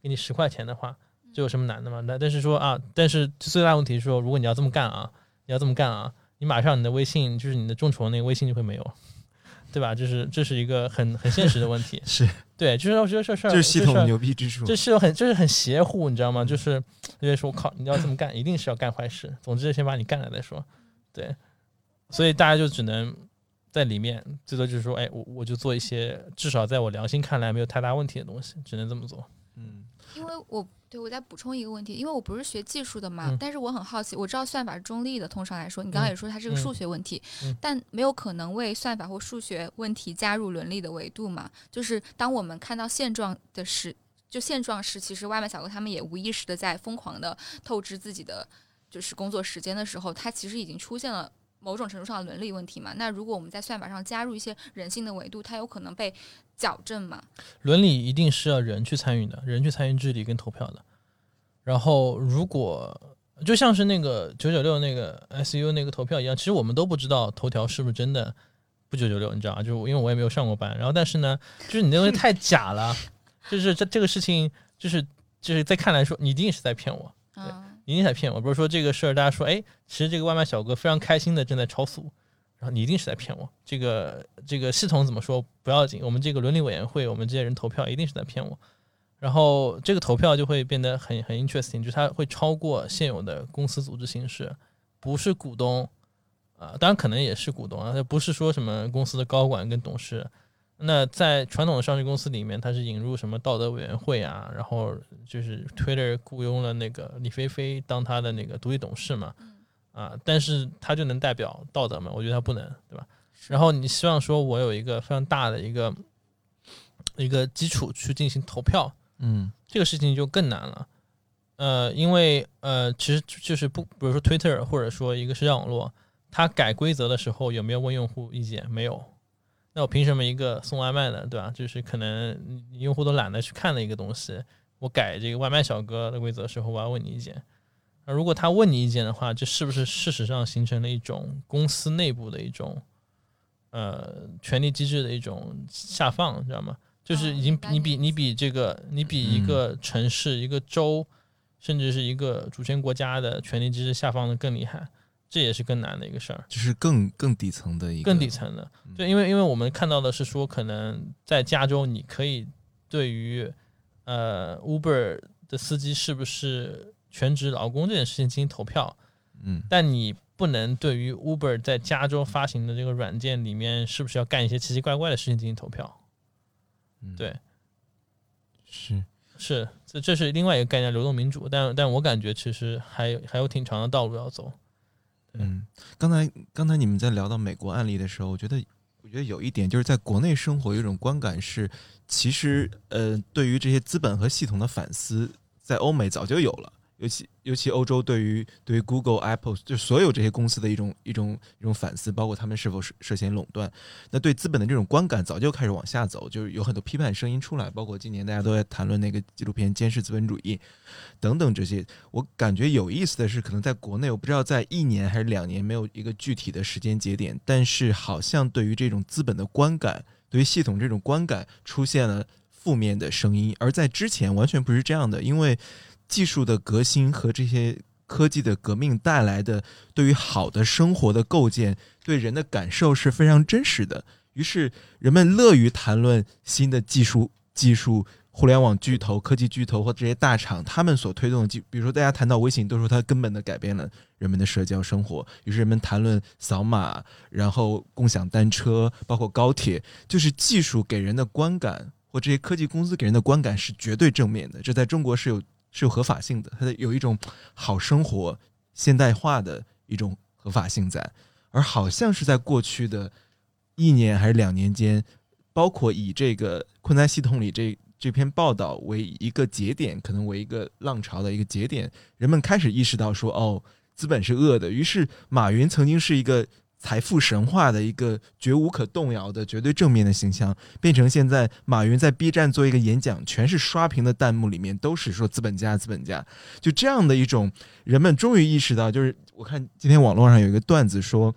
给你十块钱的话，这有什么难的吗？那但是说啊，但是最大问题是说，如果你要这么干啊，你要这么干啊，你马上你的微信就是你的众筹那个微信就会没有，对吧？这是这是一个很很现实的问题。是对，就是我觉得这事儿这是系统牛逼之处。这是很，这是很邪乎，你知道吗？就是因为说，我靠，你要这么干，一定是要干坏事。总之，先把你干了再说。对，所以大家就只能在里面，最多就是说，哎，我我就做一些至少在我良心看来没有太大问题的东西，只能这么做。嗯因为我对我再补充一个问题，因为我不是学技术的嘛，嗯但是我很好奇，我知道算法是中立的，通常来说，你刚刚也说它是个嗯数学问题，嗯但没有可能为算法或数学问题加入伦理的维度嘛？就是当我们看到现状的时，就现状是，其实外卖小哥他们也无意识的在疯狂的透支自己的就是工作时间的时候，它其实已经出现了。某种程度上的伦理问题嘛，那如果我们在算法上加入一些人性的维度，它有可能被矫正嘛？伦理一定是要人去参与的，人去参与治理跟投票的。然后，如果就像是那个九九六那个 SU 那个投票一样，其实我们都不知道头条是不是真的不九九六，你知道啊？就是因为我也没有上过班。然后，但是呢，就是你那东西太假了，就是这这个事情，就是就是在看来说，你一定是在骗我，嗯，你一定在骗我。不是说这个事儿，大家说，哎，其实这个外卖小哥非常开心的正在超速，然后你一定是在骗我。这个这个系统怎么说不要紧，我们这个伦理委员会，我们这些人投票一定是在骗我。然后这个投票就会变得很很 interesting，就是它会超过现有的公司组织形式，不是股东啊、当然可能也是股东啊，它不是说什么公司的高管跟董事。那在传统的上市公司里面，它是引入什么道德委员会啊，然后就是 Twitter 雇佣了那个李飞飞当他的那个独立董事嘛，啊，但是它就能代表道德吗？我觉得它不能，对吧？然后你希望说我有一个非常大的一个一个基础去进行投票，嗯这个事情就更难了。呃，因为呃，其实就是不，比如说 Twitter 或者说一个社交网络，它改规则的时候有没有问用户意见？没有。那我凭什么一个送外卖的，对吧？就是可能用户都懒得去看的一个东西，我改这个外卖小哥的规则的时候，我要问你意见。那如果他问你意见的话，这是不是事实上形成了一种公司内部的一种呃权力机制的一种下放，知道吗？就是已经哦你比你比这个你比一个城市、一个州，甚至是一个主权国家的权力机制下放的更厉害，这也是更难的一个事儿。就是更更底层的一个更底层的，嗯对，因为因为我们看到的是说，可能在加州，你可以对于呃 Uber 的司机是不是全职劳工这件事情进行投票，嗯但你不能对于 Uber 在加州发行的这个软件里面是不是要干一些奇奇怪怪的事情进行投票。嗯对，是是，这这是另外一个概念，流动民主。但但我感觉其实还有还有挺长的道路要走。嗯，刚才刚才你们在聊到美国案例的时候，我觉得我觉得有一点就是在国内生活有一种观感是，其实呃，对于这些资本和系统的反思，在欧美早就有了。尤其尤其欧洲对于对于 Google、Apple 就所有这些公司的一种一种一种反思，包括他们是否涉涉嫌垄断，那对资本的这种观感早就开始往下走，就是有很多批判声音出来，包括今年大家都在谈论那个纪录片《监视资本主义》等等这些。我感觉有意思的是，可能在国内，我不知道在一年还是两年，没有一个具体的时间节点，但是好像对于这种资本的观感，对于系统这种观感出现了负面的声音，而在之前完全不是这样的，因为技术的革新和这些科技的革命带来的对于好的生活的构建，对人的感受是非常真实的。于是人们乐于谈论新的技术、技术、互联网巨头、科技巨头或这些大厂他们所推动的技，比如说大家谈到微信，都说它根本的改变了人们的社交生活。于是人们谈论扫码，然后共享单车，包括高铁，就是技术给人的观感或这些科技公司给人的观感是绝对正面的。这在中国是有是有合法性的，它的有一种好生活现代化的一种合法性在，而好像是在过去的一年还是两年间，包括以这个困难系统里这这篇报道为一个节点，可能为一个浪潮的一个节点，人们开始意识到说，哦，资本是恶的。于是，马云曾经是一个财富神话的一个绝无可动摇的绝对正面的形象，变成现在马云在 B 站做一个演讲，全是刷屏的弹幕里面都是说资本家，资本家，就这样的一种人们终于意识到，就是我看今天网络上有一个段子说。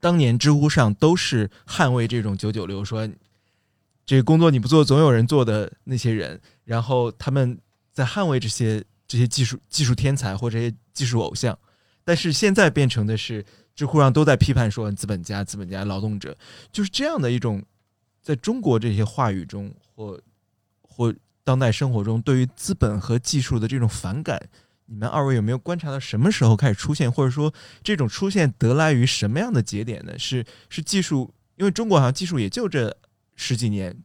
当年知乎上都是捍卫这种九九六，说这个工作你不做，总有人做的那些人，然后他们在捍卫这些这些技术技术天才或这些技术偶像。但是现在变成的是，知乎上都在批判说资本家、资本家、劳动者，就是这样的一种，在中国这些话语中或或当代生活中对于资本和技术的这种反感。你们二位有没有观察到什么时候开始出现，或者说这种出现得来于什么样的节点呢？是是技术，因为中国好像技术也就这十几年，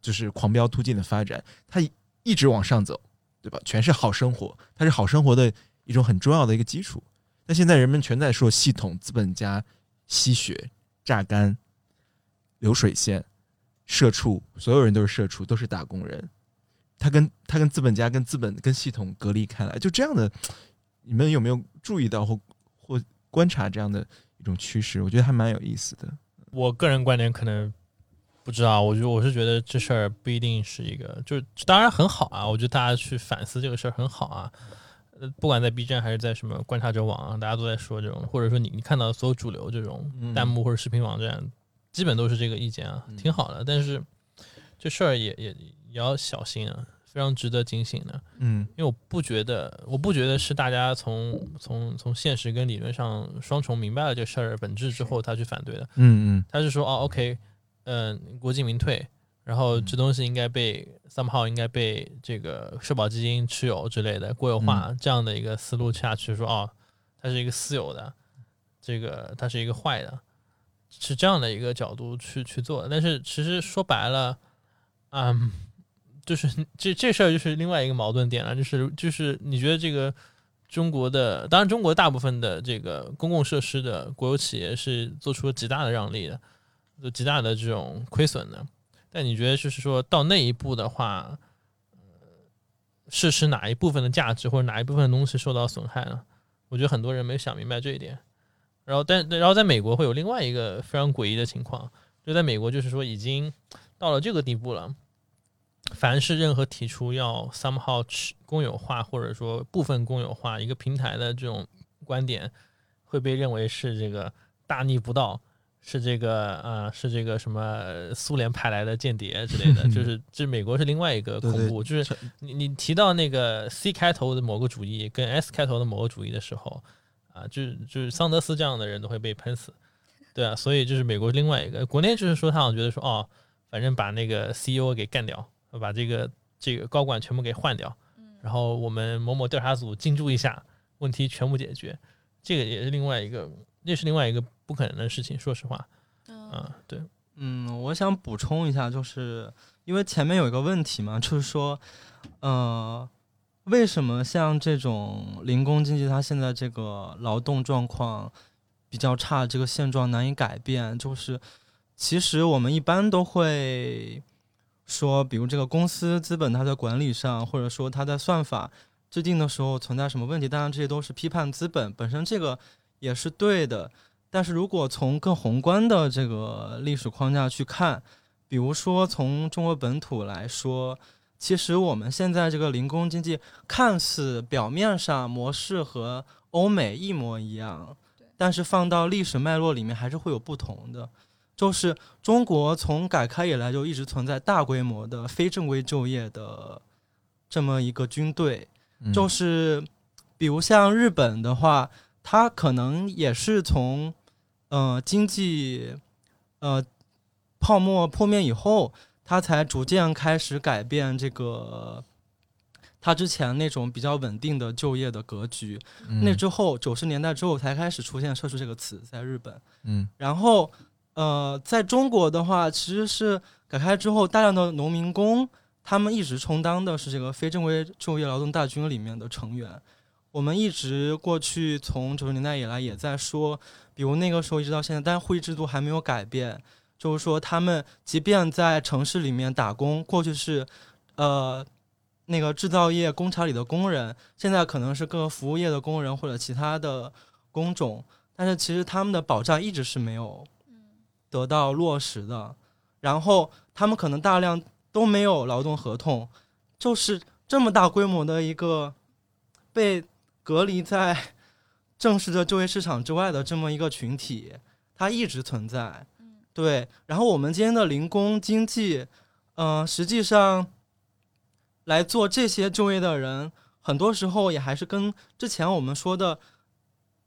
就是狂飙突进的发展，它一直往上走，对吧？全是好生活，它是好生活的一种很重要的一个基础。但现在人们全在说系统、资本家、吸血、榨干、流水线、社畜，所有人都是社畜，都是打工人。他跟他跟资本家、跟资本、跟系统隔离开来，就这样的，你们有没有注意到或或观察这样的一种趋势？我觉得还蛮有意思的。我个人观点可能不知道，我觉得我是觉得这事儿不一定是一个，就是当然很好啊，我觉得大家去反思这个事儿很好啊。呃，不管在 B 站还是在什么观察者网啊，大家都在说这种，或者说你你看到所有主流这种弹幕或者视频网站，基本都是这个意见啊，挺好的。但是这事儿也也。也要小心啊，非常值得警醒的。嗯，因为我不觉得，我不觉得是大家从从从现实跟理论上双重明白了这事儿本质之后，他去反对的。嗯嗯，他是说哦，OK，嗯，国进民退，然后这东西应该被 somehow 应该被这个社保基金持有之类的国有化这样的一个思路下去说哦，它是一个私有的，这个它是一个坏的，是这样的一个角度去去做的。但是其实说白了，嗯。就是这这事儿就是另外一个矛盾点了，就是就是你觉得这个中国的，当然中国大部分的这个公共设施的国有企业是做出了极大的让利的，就极大的这种亏损的，但你觉得就是说到那一步的话，是是哪一部分的价值或者哪一部分的东西受到损害呢？我觉得很多人没想明白这一点。然后但然后在美国会有另外一个非常诡异的情况，就在美国就是说已经到了这个地步了。凡是任何提出要 somehow 公有化或者说部分公有化一个平台的这种观点，会被认为是这个大逆不道，是这个呃是这个什么苏联派来的间谍之类的，就是这美国是另外一个恐怖，就是你你提到那个 C 开头的某个主义跟 S 开头的某个主义的时候，啊，就是就是桑德斯这样的人都会被喷死，对啊，所以就是美国另外一个，国内就是说他好像觉得说哦，反正把那个 CEO 给干掉。把这个这个高管全部给换掉，然后我们某某调查组进驻一下，问题全部解决。这个也是另外一个，那是另外一个不可能的事情。说实话，嗯，对，嗯，我想补充一下，就是因为前面有一个问题嘛，就是说，呃，为什么像这种零工经济，它现在这个劳动状况比较差，这个现状难以改变？就是其实我们一般都会。说，比如这个公司资本，它在管理上，或者说它在算法制定的时候存在什么问题？当然，这些都是批判资本本身，这个也是对的。但是如果从更宏观的这个历史框架去看，比如说从中国本土来说，其实我们现在这个零工经济看似表面上模式和欧美一模一样，但是放到历史脉络里面还是会有不同的。就是中国从改开以来就一直存在大规模的非正规就业的这么一个军队，就是比如像日本的话，它可能也是从呃经济呃泡沫破灭以后，它才逐渐开始改变这个它之前那种比较稳定的就业的格局。那之后九十年代之后才开始出现“社畜”这个词在日本，嗯，然后。呃，在中国的话，其实是改开之后，大量的农民工，他们一直充当的是这个非正规就业劳动大军里面的成员。我们一直过去从九十年代以来也在说，比如那个时候一直到现在，但是会议制度还没有改变，就是说他们即便在城市里面打工，过去是呃那个制造业工厂里的工人，现在可能是各个服务业的工人或者其他的工种，但是其实他们的保障一直是没有得到落实的。然后他们可能大量都没有劳动合同，就是这么大规模的一个被隔离在正式的就业市场之外的这么一个群体，它一直存在。对，然后我们今天的零工经济，嗯、实际上来做这些就业的人，很多时候也还是跟之前我们说的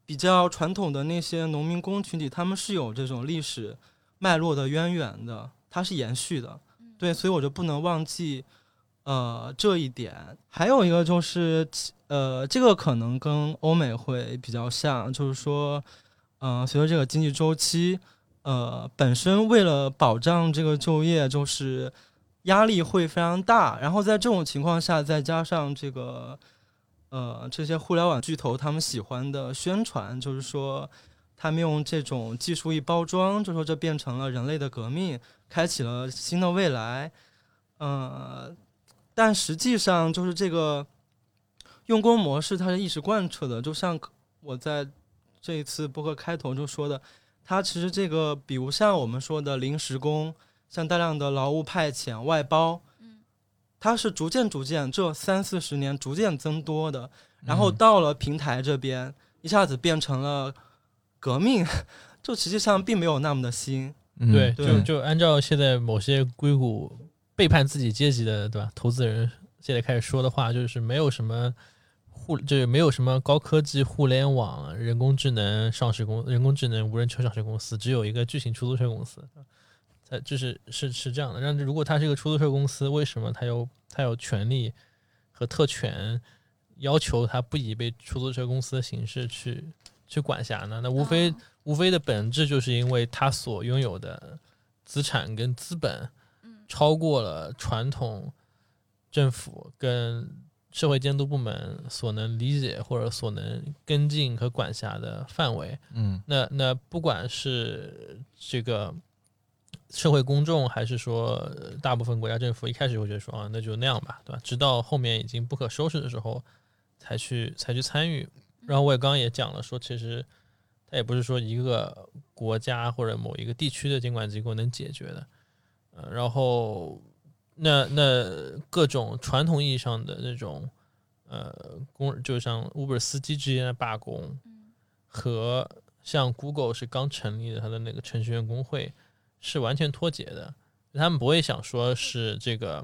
比较传统的那些农民工群体，他们是有这种历史脉络的渊源的，它是延续的。对，所以我就不能忘记，呃，这一点。还有一个就是，呃，这个可能跟欧美会比较像，就是说，嗯、随着这个经济周期，呃，本身为了保障这个就业，就是压力会非常大。然后在这种情况下，再加上这个，呃，这些互联网巨头他们喜欢的宣传，就是说，他们用这种技术一包装，就说这变成了人类的革命，开启了新的未来。呃，但实际上就是这个用工模式，它是一直贯彻的。就像我在这一次播客开头就说的，它其实这个，比如像我们说的临时工，像大量的劳务派遣、外包，它是逐渐逐渐这三四十年逐渐增多的。然后嗯到了平台这边，一下子变成了革命，就实际上并没有那么的新。嗯对，对就就按照现在某些硅谷背叛自己阶级的，对吧？投资人现在开始说的话，就是没有什么互，就是没有什么高科技、互联网、人工智能上市公、人工智能无人车上市公司，只有一个巨型出租车公司。呃，就是是是这样的。那如果它是一个出租车公司，为什么它有它有权利和特权，要求它不以被出租车公司的形式去去管辖呢？那无非、哦无非的本质就是因为它所拥有的资产跟资本嗯超过了传统政府跟社会监督部门所能理解或者所能跟进和管辖的范围。嗯那那不管是这个社会公众，还是说呃大部分国家政府一开始会觉得说啊，那就那样吧，对吧？直到后面已经不可收拾的时候，才去才去参与。然后我也刚刚也讲了，说其实它也不是说一个国家或者某一个地区的监管机构能解决的。呃，然后那那各种传统意义上的那种呃工，就像 Uber 司机之间的罢工，和像 Google 是刚成立的它的那个程序员工会是完全脱节的，他们不会想说是这个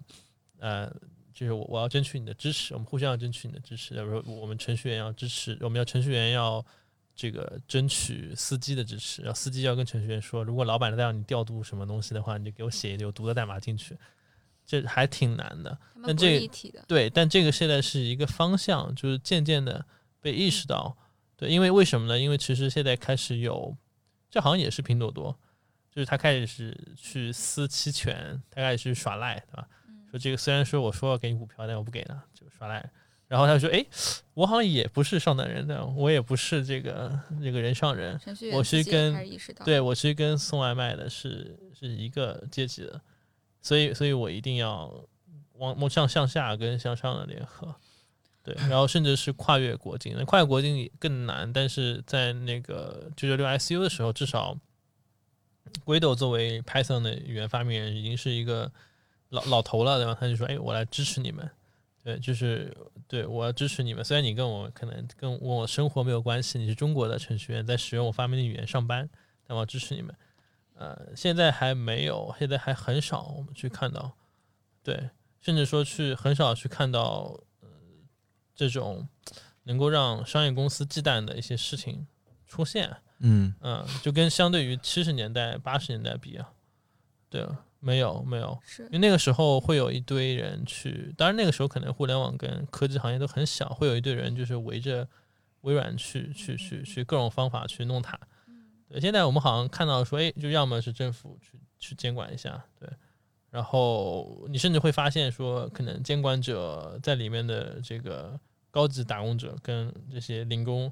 呃，就是我我要争取你的支持，我们互相要争取你的支持，比如说我们程序员要支持，我们要程序员要这个争取司机的支持，然后司机要跟程序员说，如果老板再让你调度什么东西的话，你就给我写一个有毒的代码进去，这还挺难的。但这个，对，但这个现在是一个方向，就是渐渐的被意识到。对，因为为什么呢？因为其实现在开始有，这好像也是拼多多，就是他开始是去撕期权，他开始去耍赖，对吧？说这个虽然说我说要给你股票，但我不给了，就耍赖。然后他说：“哎，我好像也不是上等人的，我也不是这个这个人上人，我是跟对我是跟送外卖的是是一个阶级的，所以所以我一定要往往向向下跟向上的联合，对，然后甚至是跨越国境，那跨越国境更难，但是在那个九九六 ICU 的时候，至少 Guido 作为 Python 的语言发明人，已经是一个老老头了，对吧？他就说：“哎，我来支持你们。”对，就是对我要支持你们。虽然你跟我可能跟我生活没有关系，你是中国的程序员，在使用我发明的语言上班，但我要支持你们。呃，现在还没有，现在还很少我们去看到，对，甚至说去很少去看到呃这种能够让商业公司忌惮的一些事情出现。嗯嗯，就跟相对于七十年代、八十年代比啊，对，没有没有，是因为那个时候会有一堆人去，当然那个时候可能互联网跟科技行业都很小，会有一堆人就是围着微软去去去去各种方法去弄它。对，现在我们好像看到说，哎，就要么是政府去去监管一下，对，然后你甚至会发现说，可能监管者在里面的这个高级打工者跟这些零工，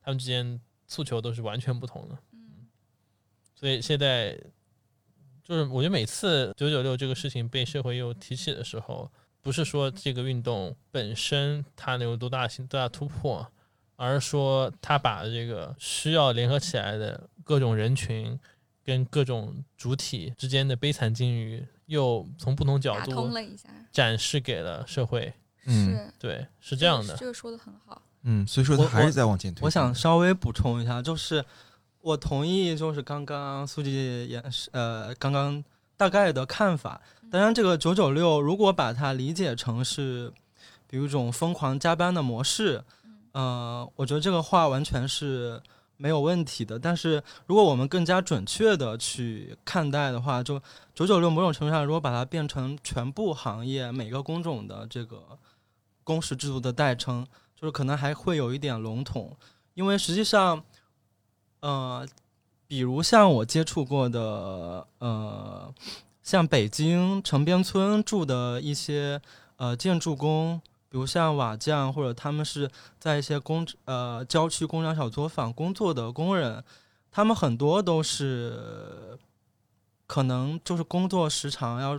他们之间诉求都是完全不同的。嗯所以现在就是我觉得每次九九六这个事情被社会又提起的时候，不是说这个运动本身它能有多大新多大突破，而是说他把这个需要联合起来的各种人群跟各种主体之间的悲惨境遇，又从不同角度了一下，展示给了社会。嗯对，是这样的。这个说的很好。嗯，所以说他我还是在往前推。我想稍微补充一下，就是我同意，就是刚刚苏姐演示，呃，刚刚大概的看法。当然，这个九九六如果把它理解成是，比如一种疯狂加班的模式，呃，我觉得这个话完全是没有问题的。但是，如果我们更加准确的去看待的话，就九九六某种程度上，如果把它变成全部行业每个工种的这个工时制度的代称，就是可能还会有一点笼统，因为实际上，呃，比如像我接触过的，呃，像北京城边村住的一些呃建筑工，比如像瓦匠，或者他们是在一些工呃郊区工厂小作坊工作的工人，他们很多都是可能就是工作时长要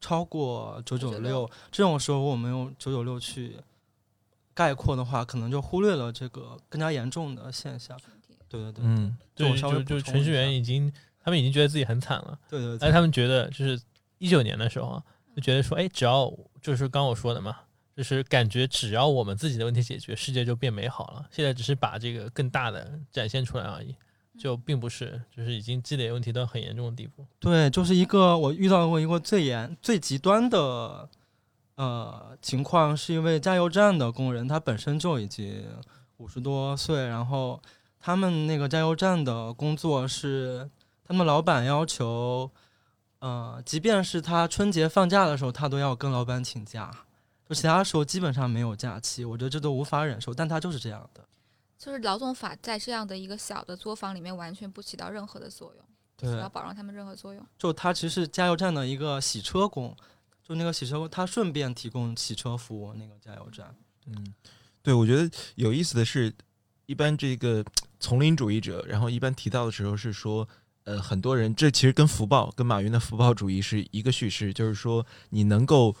超过九九六，这种时候我们用九九六去概括的话，可能就忽略了这个更加严重的现象。对对对，嗯，就就程序员已经，他们已经觉得自己很惨了，对对对，而他们觉得就是一九年的时候啊，就觉得说，哎，只要就是刚我说的嘛，就是感觉只要我们自己的问题解决，世界就变美好了。现在只是把这个更大的展现出来而已，就并不是就是已经积累问题到很严重的地步。对，就是一个我遇到过一个最严、最极端的呃情况，是一位加油站的工人，他本身就已经五十多岁，然后他们那个加油站的工作是他们老板要求，呃，即便是他春节放假的时候，他都要跟老板请假，就其他时候基本上没有假期，我觉得这都无法忍受，但他就是这样的。就是劳动法在这样的一个小的作坊里面完全不起到任何的作用，起对到，保障他们任何作用。就他其实是加油站的一个洗车工，就那个洗车工，他顺便提供洗车服务。那个加油站，嗯，对，我觉得有意思的是，一般这个丛林主义者，然后一般提到的时候是说，呃，很多人这其实跟福报、跟马云的福报主义是一个叙事，就是说你能够。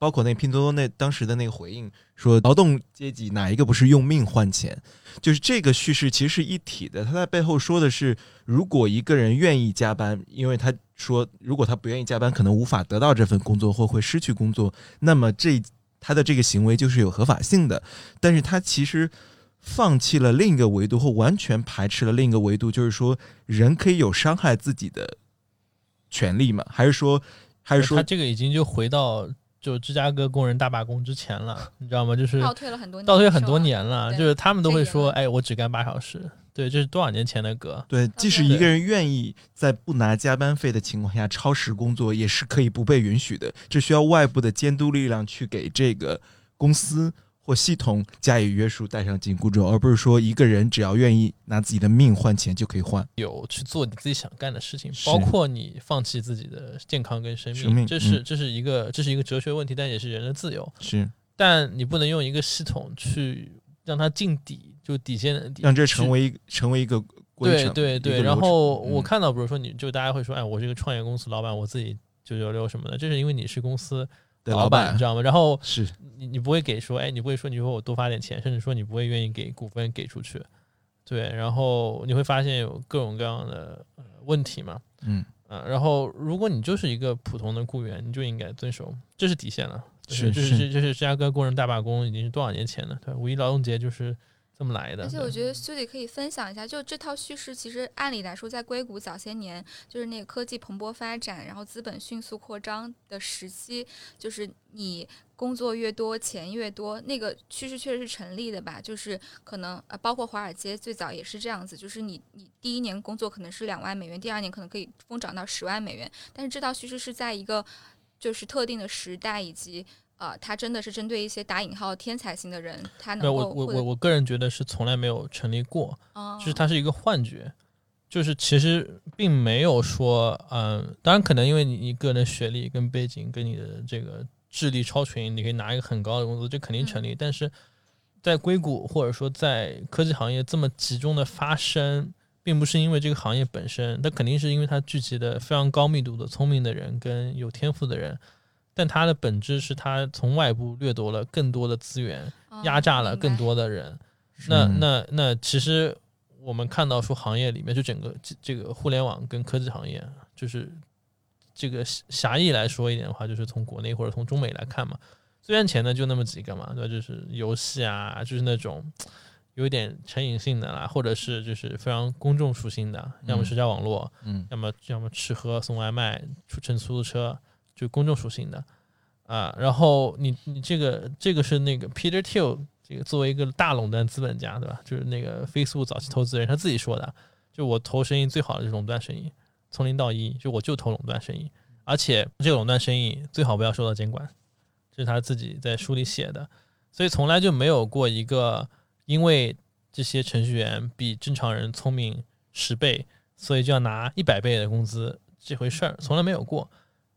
包括那拼多多那当时的那个回应说，劳动阶级哪一个不是用命换钱？就是这个叙事其实是一体的。他在背后说的是，如果一个人愿意加班，因为他说，如果他不愿意加班，可能无法得到这份工作或会失去工作，那么这他的这个行为就是有合法性的。但是他其实放弃了另一个维度，或完全排斥了另一个维度，就是说人可以有伤害自己的权利吗？还是说，还是说他，这个已经就回到就芝加哥工人大罢工之前了，你知道吗？就是倒退了很多年，倒退很多年了，就是他们都会说，这个哎，我只干八小时。对，这是多少年前的歌？对，即使一个人愿意在不拿加班费的情况下超时工作，也是可以不被允许的。这需要外部的监督力量去给这个公司或系统加以约束，带上紧箍咒，而不是说一个人只要愿意拿自己的命换钱就可以换。有去做你自己想干的事情，包括你放弃自己的健康跟生命，生命这是嗯这是一个这是一个哲学问题，但也是人的自由。是但你不能用一个系统去让它进底，就底线让这成为一成为一个规对对对。然后我嗯看到，比如说你就大家会说，哎，我是个创业公司老板，我自己九九六什么的，这是因为你是公司的老板你知道吗？然后是你你不会给说，哎，你不会说你说我多发点钱，甚至说你不会愿意给股份给出去，对，然后你会发现有各种各样的、呃、问题嘛，嗯啊，然后如果你就是一个普通的雇员，你就应该遵守，这是底线了。是这是这这是芝加哥工人大罢工已经是多少年前了？对，五一劳动节就是这么来的。而且我觉得苏姐可以分享一下，就这套叙事，其实按理来说，在硅谷早些年，就是那个科技蓬勃发展，然后资本迅速扩张的时期，就是你工作越多，钱越多，那个趋势确实是成立的吧？就是可能呃，包括华尔街最早也是这样子，就是你你第一年工作可能是两万美元，第二年可能可以疯涨到十万美元，但是这套叙事是在一个就是特定的时代以及。呃，它真的是针对一些打引号天才型的人，他能没有，够我我我我个人觉得是从来没有成立过，哦就是它是一个幻觉，就是其实并没有说，嗯，当然可能因为你你个人的学历跟背景跟你的这个智力超群，你可以拿一个很高的工资，这肯定成立。但是在硅谷或者说在科技行业这么集中的发生，并不是因为这个行业本身，它肯定是因为它聚集的非常高密度的聪明的人跟有天赋的人，但它的本质是它从外部掠夺了更多的资源，哦压榨了更多的人。那嗯那那其实我们看到说行业里面就整个这这个互联网跟科技行业，就是这个狭狭义来说一点的话，就是从国内或者从中美来看嘛，最赚钱的就那么几个嘛，对吧？就是游戏啊，就是那种有一点成瘾性的啦，或者是就是非常公众属性的，要么嗯社交网络，嗯要么要么吃喝送外卖、出乘出租车，就公众属性的啊。然后你你这个这个是那个 Peter Thiel 这个作为一个大垄断资本家，对吧？就是那个 Facebook 早期投资人他自己说的，就我投生意最好的是垄断生意，从零到一，就我就投垄断生意，而且这个垄断生意最好不要受到监管，这是他自己在书里写的。所以从来就没有过一个因为这些程序员比正常人聪明十倍，所以就要拿一百倍的工资这回事儿，从来没有过。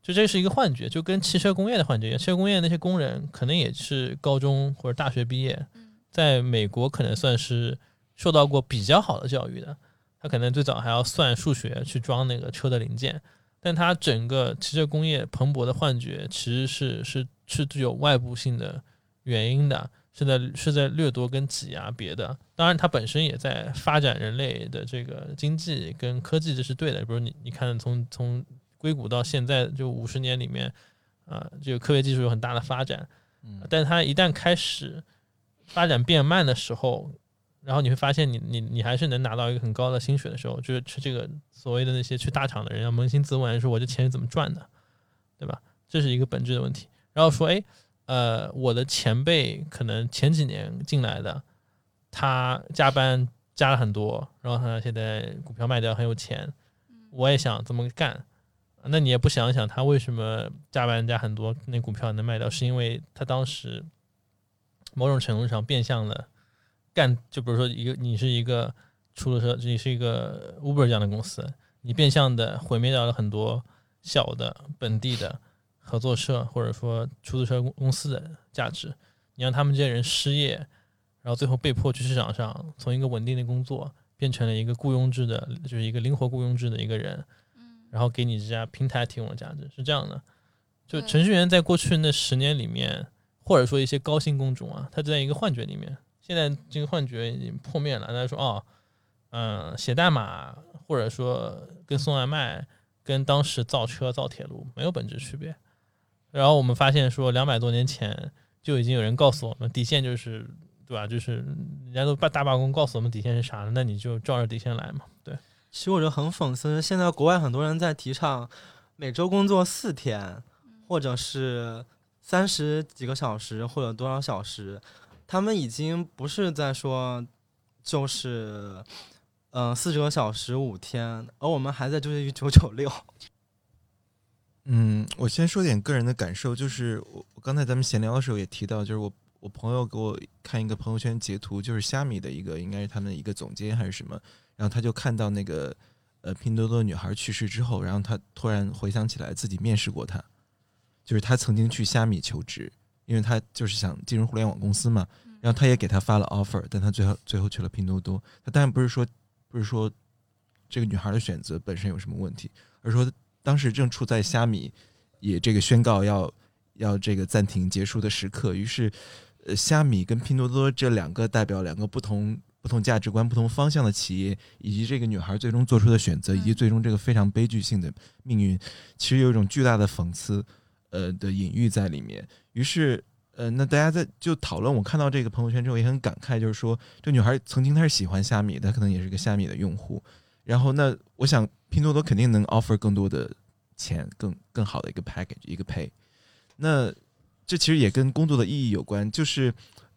就这是一个幻觉，就跟汽车工业的幻觉一样。汽车工业那些工人可能也是高中或者大学毕业，在美国可能算是受到过比较好的教育的。他可能最早还要算数学去装那个车的零件，但他整个汽车工业蓬勃的幻觉其实是是是具有外部性的原因的，是在是在掠夺跟挤压别的。当然，它本身也在发展人类的这个经济跟科技，这是对的。比如你你看从从硅谷到现在就五十年里面，啊、这个科学技术有很大的发展，嗯但是它一旦开始发展变慢的时候，然后你会发现你你你还是能拿到一个很高的薪水的时候，就是这个所谓的那些去大厂的人要扪心自问，说我这钱是怎么赚的，对吧？这是一个本质的问题。然后说，哎，呃，我的前辈可能前几年进来的，他加班加了很多，然后他现在股票卖掉很有钱，我也想这么干。那你也不想想他为什么加班加很多，那股票能卖掉，是因为他当时某种程度上变相的干，就比如说一个你是一个出租车，你是一个 Uber 这样的公司，你变相的毁灭掉了很多小的本地的合作社或者说出租车公公司的价值，你让他们这些人失业，然后最后被迫去市场上从一个稳定的工作变成了一个雇佣制的，就是一个灵活雇佣制的一个人，然后给你这家平台提供的价值是这样的。就程序员在过去那十年里面，或者说一些高薪工种啊，他在一个幻觉里面，现在这个幻觉已经破灭了。大家说哦，嗯、写代码或者说跟送外卖，跟当时造车造铁路没有本质区别。然后我们发现说，两百多年前就已经有人告诉我们，底线就是对吧？就是人家都罢大罢工，告诉我们底线是啥了，那你就照着底线来嘛。对，其实我觉得很讽刺，现在国外很多人在提倡每周工作四天，或者是三十几个小时或者多少小时，他们已经不是在说就是嗯四十个小时五天，而我们还在纠结于九九六。嗯，我先说点个人的感受，就是我刚才咱们闲聊的时候也提到，就是我我朋友给我看一个朋友圈截图，就是虾米的一个，应该是他们一个总监还是什么，然后他就看到那个呃拼多多女孩去世之后，然后他突然回想起来自己面试过她，就是他曾经去虾米求职，因为他就是想进入互联网公司嘛，然后他也给他发了 offer，但他最后最后去了拼多多。他当然不是说不是说这个女孩的选择本身有什么问题，而是说当时正处在虾米也这个宣告要要这个暂停结束的时刻，于是呃虾米跟拼多多这两个代表两个不同不同价值观、不同方向的企业，以及这个女孩最终做出的选择，以及最终这个非常悲剧性的命运，其实有一种巨大的讽刺呃的隐喻在里面。于是呃，那大家在就讨论，我看到这个朋友圈之后也很感慨，就是说这女孩曾经她是喜欢虾米的，她可能也是个虾米的用户。然后那我想拼多多肯定能 offer 更多的钱，更更好的一个 package 一个 pay。那这其实也跟工作的意义有关，就是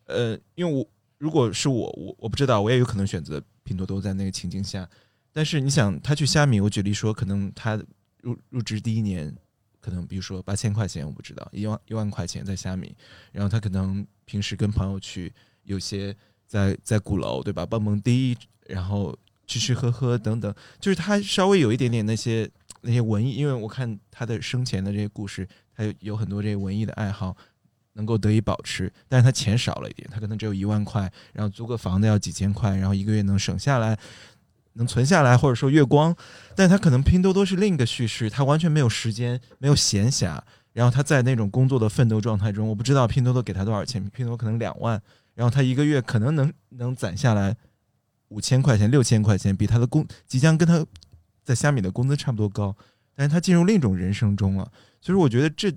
呃，因为我如果是我，我我不知道，我也有可能选择拼多多在那个情境下。但是你想，他去虾米，我举例说，可能他入入职第一年，可能比如说八千块钱，我不知道一万一万块钱在虾米，然后他可能平时跟朋友去，有些在在鼓楼对吧，蹦蹦迪，然后吃吃喝喝等等，就是他稍微有一点点那些那些文艺，因为我看他的生前的这些故事，他有很多这个文艺的爱好能够得以保持，但是他钱少了一点，他可能只有一万块，然后租个房子要几千块，然后一个月能省下来。能存下来，或者说月光，但他可能拼多多是另一个叙事，他完全没有时间，没有闲暇，然后他在那种工作的奋斗状态中，我不知道拼多多给他多少钱，拼多多可能两万，然后他一个月可能能能攒下来五千块钱、六千块钱，比他的工即将跟他在虾米的工资差不多高，但是他进入另一种人生中了，所以我觉得这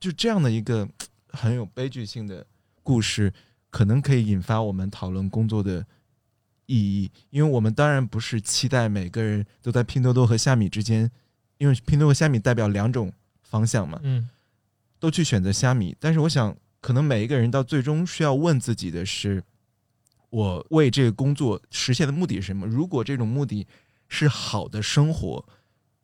就这样的一个很有悲剧性的故事，可能可以引发我们讨论工作的。意义，因为我们当然不是期待每个人都在拼多多和虾米之间，因为拼多多和虾米代表两种方向嘛，嗯，都去选择虾米。但是我想，可能每一个人到最终需要问自己的是：我为这个工作实现的目的是什么？如果这种目的是好的生活，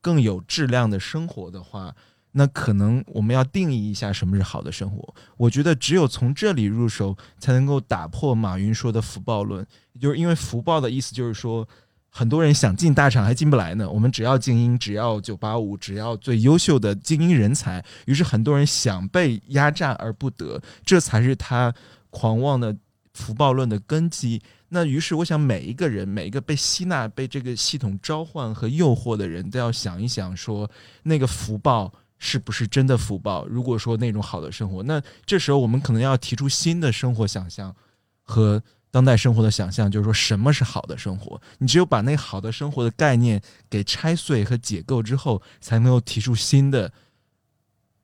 更有质量的生活的话。那可能我们要定义一下什么是好的生活。我觉得只有从这里入手，才能够打破马云说的福报论。就是因为福报的意思就是说，很多人想进大厂还进不来呢。我们只要精英，只要九八五，只要最优秀的精英人才。于是很多人想被压榨而不得，这才是他狂妄的福报论的根基。那于是我想，每一个人，每一个被吸纳、被这个系统召唤和诱惑的人，都要想一想，说那个福报。是不是真的福报？如果说那种好的生活，那这时候我们可能要提出新的生活想象和当代生活的想象，就是说什么是好的生活？你只有把那好的生活的概念给拆碎和解构之后，才能够提出新的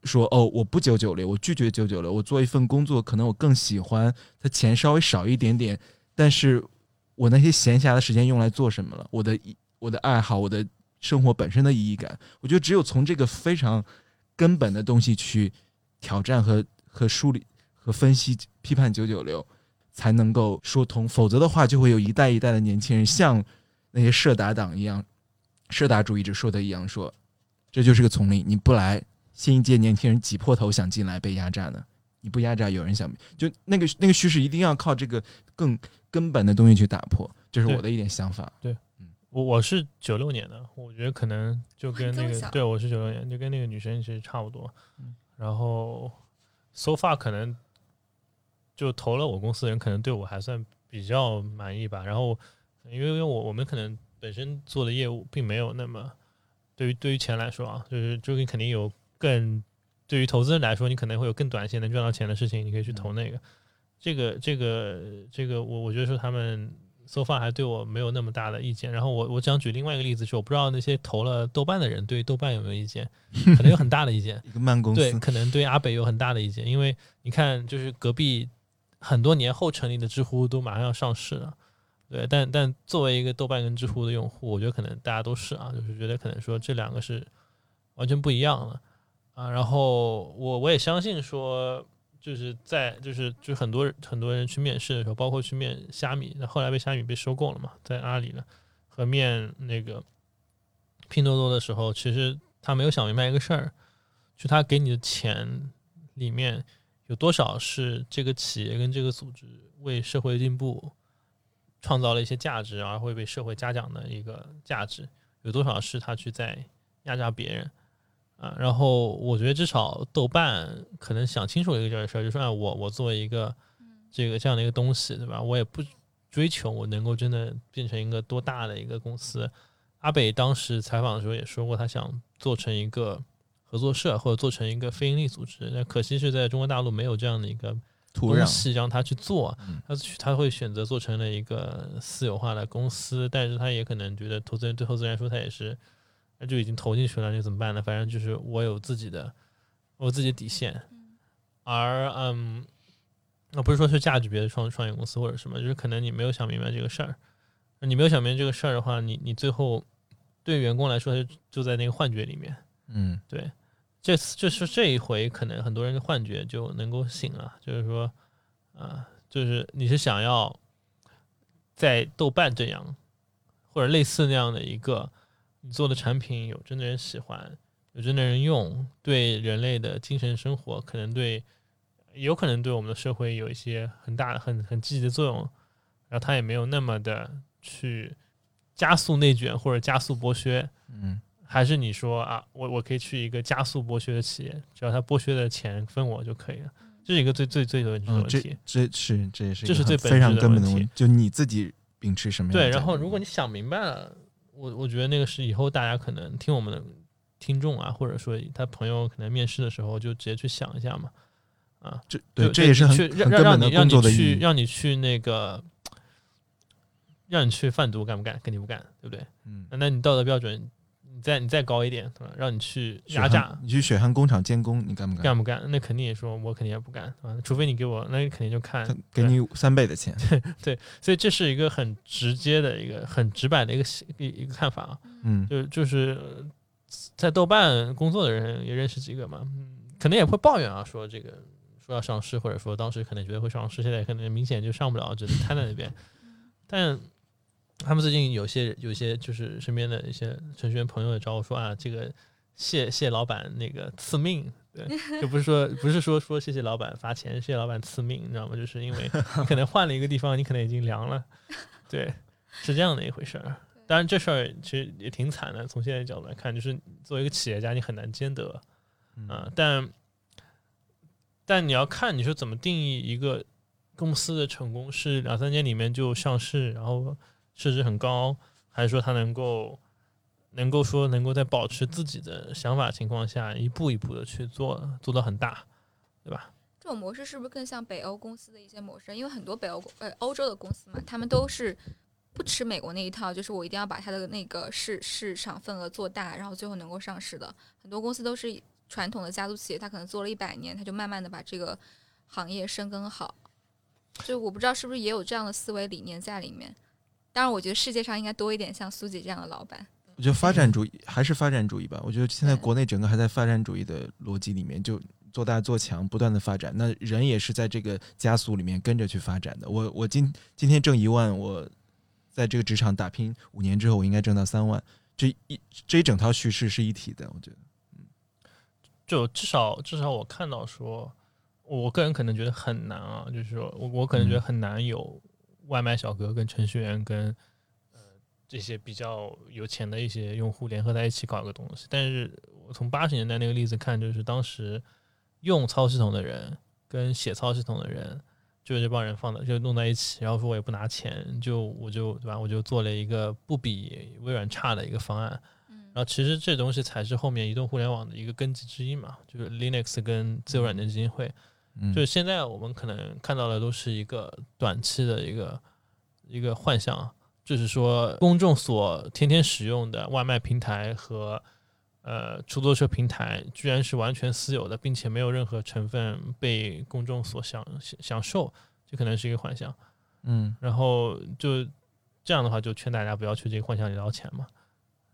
说哦，我不九九六，我拒绝九九六，我做一份工作，可能我更喜欢他钱稍微少一点点，但是我那些闲暇的时间用来做什么了？我的我的爱好，我的生活本身的意义感，我觉得只有从这个非常。根本的东西去挑战和和梳理和分析批判九九六，才能够说通。否则的话，就会有一代一代的年轻人像那些社达党一样，社达主义者说的一样，说这就是个丛林，你不来，新一届年轻人挤破头想进来被压榨呢。你不压榨，有人想就那个那个叙事一定要靠这个更根本的东西去打破。这是我的一点想法。对。我我是九六年的，我觉得可能就跟那个对我是九六年，就跟那个女生其实差不多。然后，so far 可能就投了我公司的人，可能对我还算比较满意吧。然后，因为因为我我们可能本身做的业务并没有那么，对于对于钱来说啊，就是就你肯定有更对于投资人来说，你可能会有更短线能赚到钱的事情，你可以去投那个。这个这个这个，我我觉得说他们。So far 还对我没有那么大的意见，然后我我想举另外一个例子，是我不知道那些投了豆瓣的人对豆瓣有没有意见，可能有很大的意见。一个慢公司对，可能对阿北有很大的意见，因为你看，就是隔壁很多年后成立的知乎都马上要上市了，对，但但作为一个豆瓣跟知乎的用户，我觉得可能大家都是啊，就是觉得可能说这两个是完全不一样的啊，然后我我也相信说。就是在就是就很多很多人去面试的时候，包括去面虾米，那后来被虾米被收购了嘛，在阿里了，和面那个拼多多的时候，其实他没有想明白一个事儿，就他给你的钱里面有多少是这个企业跟这个组织为社会进步创造了一些价值，而会被社会嘉奖的一个价值，有多少是他去在压榨别人。啊，然后我觉得至少豆瓣可能想清楚一个这个事儿，就是啊，我我作为一个这个这样的一个东西，对吧？我也不追求我能够真的变成一个多大的一个公司。阿北当时采访的时候也说过，他想做成一个合作社或者做成一个非营利组织，但可惜是在中国大陆没有这样的一个土壤让他去做，他他会选择做成了一个私有化的公司，但是他也可能觉得投资人对投资人来说，他也是。那就已经投进去了，那怎么办呢？反正就是我有自己的，我自己的底线。而嗯，那不是说是价值别的创创业公司或者什么，就是可能你没有想明白这个事儿。你没有想明白这个事儿的话，你你最后对员工来说就就在那个幻觉里面。嗯，对。这次就是这一回，可能很多人的幻觉就能够醒了，就是说，啊，就是你是想要在豆瓣这样或者类似那样的一个。你做的产品有真的人喜欢，有真的人用，对人类的精神生活可能对，有可能对我们的社会有一些很大的、很很积极的作用。然后它也没有那么的去加速内卷或者加速剥削。嗯，还是你说啊，我我可以去一个加速剥削的企业，只要他剥削的钱分我就可以了。这是一个最最最本质的问题。这这是这也是这是最非常根本的问题，就你自己秉持什么样对，然后如果你想明白了。我我觉得那个是以后大家可能听我们的听众啊，或者说他朋友可能面试的时候就直接去想一下嘛，啊，这对这也是很去让让让你让你去。让你去那个让你去贩毒干不干？肯定不干，对不对？嗯，那你道德标准你再你再高一点？让你去压榨，你去血汗工厂监工，你干不干？干不干？那肯定也说，我肯定也不干啊，除非你给我，那你肯定就看给你三倍的钱。对所以这是一个很直接的一个很直白的一个一一个看法啊，嗯，就就是呃在豆瓣工作的人也认识几个嘛，嗯，可能也会抱怨啊，说这个说要上市，或者说当时可能觉得会上市，现在可能明显就上不了，只能瘫在那边。但他们最近有些有些就是身边的一些程序员朋友也找我说啊，这个谢谢老板那个赐命，对，就不是说不是说说谢谢老板发钱，谢谢老板赐命，你知道吗？就是因为你 可能换了一个地方，你可能已经凉了，对，是这样的一回事儿。当然，这事儿其实也挺惨的。从现在角度来看，就是作为一个企业家，你很难兼得嗯啊、但但你要看你说怎么定义一个公司的成功，是两三年里面就上市，然后市值很高，还是说它能够能够说能够在保持自己的想法情况下，一步一步的去做，做到很大，对吧？这种模式是不是更像北欧公司的一些模式？因为很多北欧呃欧洲的公司嘛，他们都是不吃美国那一套，就是我一定要把它的那个市市场份额做大，然后最后能够上市的。很多公司都是传统的家族企业，它可能做了一百年，它就慢慢的把这个行业深耕好。就我不知道是不是也有这样的思维理念在里面。当然，我觉得世界上应该多一点像苏姐这样的老板。我觉得发展主义还是发展主义吧。我觉得现在国内整个还在发展主义的逻辑里面，就做大做强，不断的发展。那人也是在这个加速里面跟着去发展的。我我今今天挣一万，我在这个职场打拼五年之后，我应该挣到三万。这一这一整套叙事是一体的，我觉得。嗯就至少至少我看到说，我个人可能觉得很难啊，就是说我我可能觉得很难有外卖小哥跟程序员跟呃这些比较有钱的一些用户联合在一起搞一个东西。但是我从八十年代那个例子看，就是当时用操系统的人跟写操系统的人。就这帮人放的就弄在一起，然后说我也不拿钱，就我就对吧？我就做了一个不比微软差的一个方案，嗯然后其实这东西才是后面移动互联网的一个根基之一嘛，就是 Linux 跟自由软件基金会。嗯，就是现在我们可能看到的都是一个短期的一个一个幻象，就是说公众所天天使用的外卖平台和呃出租车平台，居然是完全私有的，并且没有任何成分被公众所享享受，这可能是一个幻象。嗯然后就这样的话，就劝大家不要去这个幻想里捞钱嘛。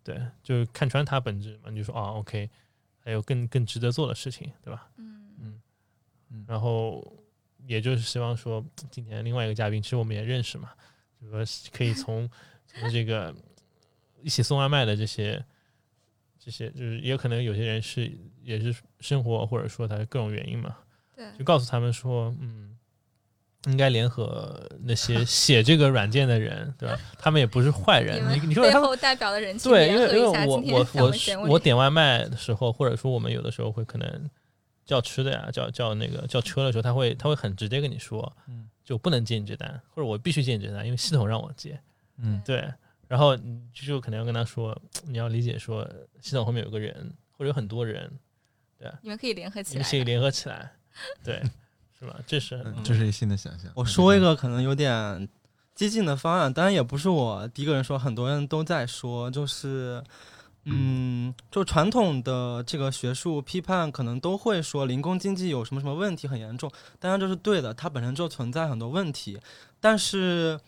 对，就是看穿它本质嘛，你就说啊，OK，还有更更值得做的事情，对吧？嗯然后也就是希望说，今天另外一个嘉宾，其实我们也认识嘛，就说可以从 从这个一起送外卖的这些这些，就是也可能有些人是也是生活或者说他各种原因嘛，对，就告诉他们说，嗯，应该联合那些 写这个软件的人，对吧？他们也不是坏人，你你说他们背后代表的人群对，因为我我我我点外卖的时候，或者说我们有的时候会可能叫吃的呀，叫叫那个叫车的时候，他会他会很直接跟你说，嗯就不能接你这单，或者我必须接你这单，因为系统让我接。嗯对，然后你就可能要跟他说，你要理解说系统后面有个人或者有很多人，对你们可以联合起来可以联合起来，对，是吧？这是嗯，这是一个新的想象。我说一个可能有点激进的方案，当然也不是我第一个人说，很多人都在说，就是，嗯，就传统的这个学术批判可能都会说零工经济有什么什么问题很严重，当然这是对的，它本身就存在很多问题，但是。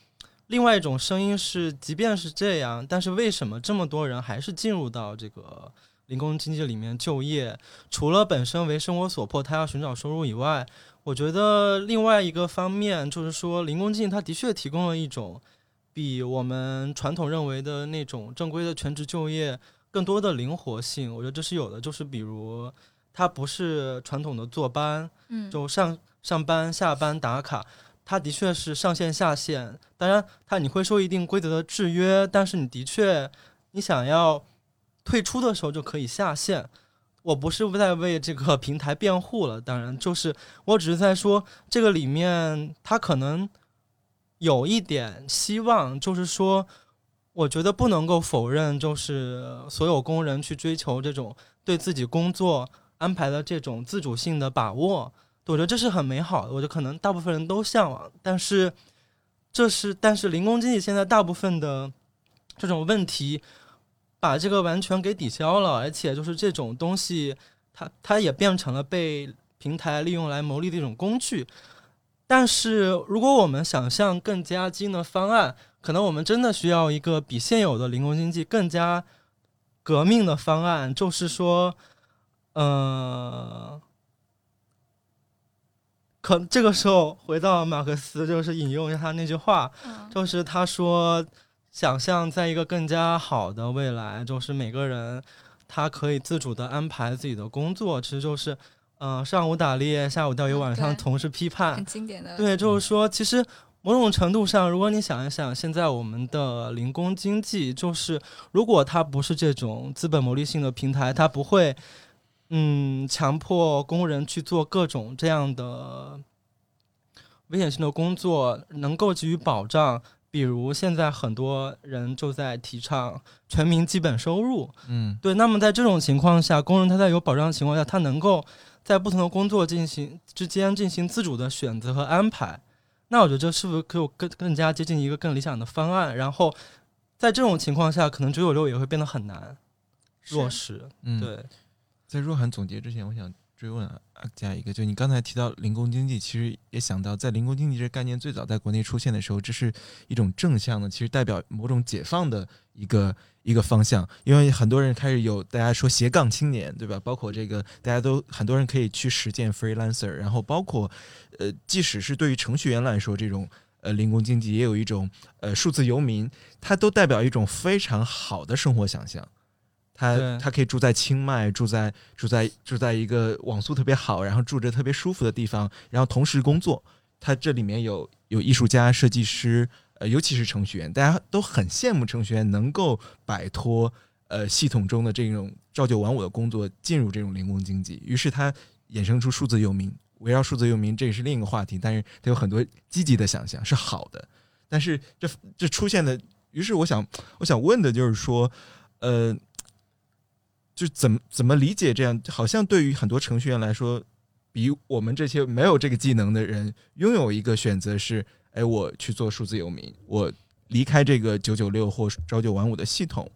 另外一种声音是，即便是这样，但是为什么这么多人还是进入到这个零工经济里面就业？除了本身为生活所迫，他要寻找收入以外，我觉得另外一个方面就是说，零工经济它的确提供了一种比我们传统认为的那种正规的全职就业更多的灵活性。我觉得这是有的，就是比如它不是传统的坐班，嗯，就上上班、下班打卡，它的确是上线下线。当然，它你会受一定规则的制约，但是你的确，你想要退出的时候就可以下线。我不是在为这个平台辩护了，当然，就是我只是在说这个里面它可能有一点希望，就是说。我觉得不能够否认，就是所有工人去追求这种对自己工作安排的这种自主性的把握，我觉得这是很美好的。我觉得可能大部分人都向往，但是这是但是零工经济现在大部分的这种问题，把这个完全给抵消了，而且就是这种东西，它它也变成了被平台利用来牟利的一种工具。但是如果我们想象更加精的方案，可能我们真的需要一个比现有的零工经济更加革命的方案，就是说，呃，可这个时候回到马克思，就是引用一下他那句话，嗯。就是他说，想象在一个更加好的未来，就是每个人他可以自主的安排自己的工作，其实就是，呃，上午打猎，下午钓鱼，嗯晚上对同时批判。很，经典的，对，就是说，其实某种程度上，如果你想一想，现在我们的零工经济，就是如果它不是这种资本牟利性的平台，它不会，嗯，强迫工人去做各种这样的危险性的工作，能够给予保障。比如现在很多人就在提倡全民基本收入，嗯对，那么在这种情况下，工人他在有保障的情况下，他能够在不同的工作进行之间进行自主的选择和安排。那我觉得这是不是可以更更加接近一个更理想的方案？然后在这种情况下，可能九九六也会变得很难落实。嗯，。对，在若涵总结之前，我想追问阿加一个，就你刚才提到零工经济，其实也想到，在零工经济这个概念最早在国内出现的时候，这是一种正向的，其实代表某种解放的一个一个方向。因为很多人开始有大家说斜杠青年，对吧？包括这个大家都很多人可以去实践 freelancer，然后包括呃，即使是对于程序员来说，这种呃零工经济也有一种呃数字游民，它都代表一种非常好的生活想象。他他可以住在清迈，住在住在住在一个网速特别好，然后住着特别舒服的地方，然后同时工作。他这里面有有艺术家、设计师，呃，尤其是程序员，大家都很羡慕程序员能够摆脱呃系统中的这种朝九晚五的工作，进入这种零工经济。于是他衍生出数字游民。围绕数字游民，这也是另一个话题，但是它有很多积极的想象，是好的。但是这这出现的，于是我想我想问的就是说，呃，就怎么怎么理解这样？好像对于很多程序员来说，比我们这些没有这个技能的人，拥有一个选择是：哎，我去做数字游民，我离开这个九九六或朝九晚五的系统。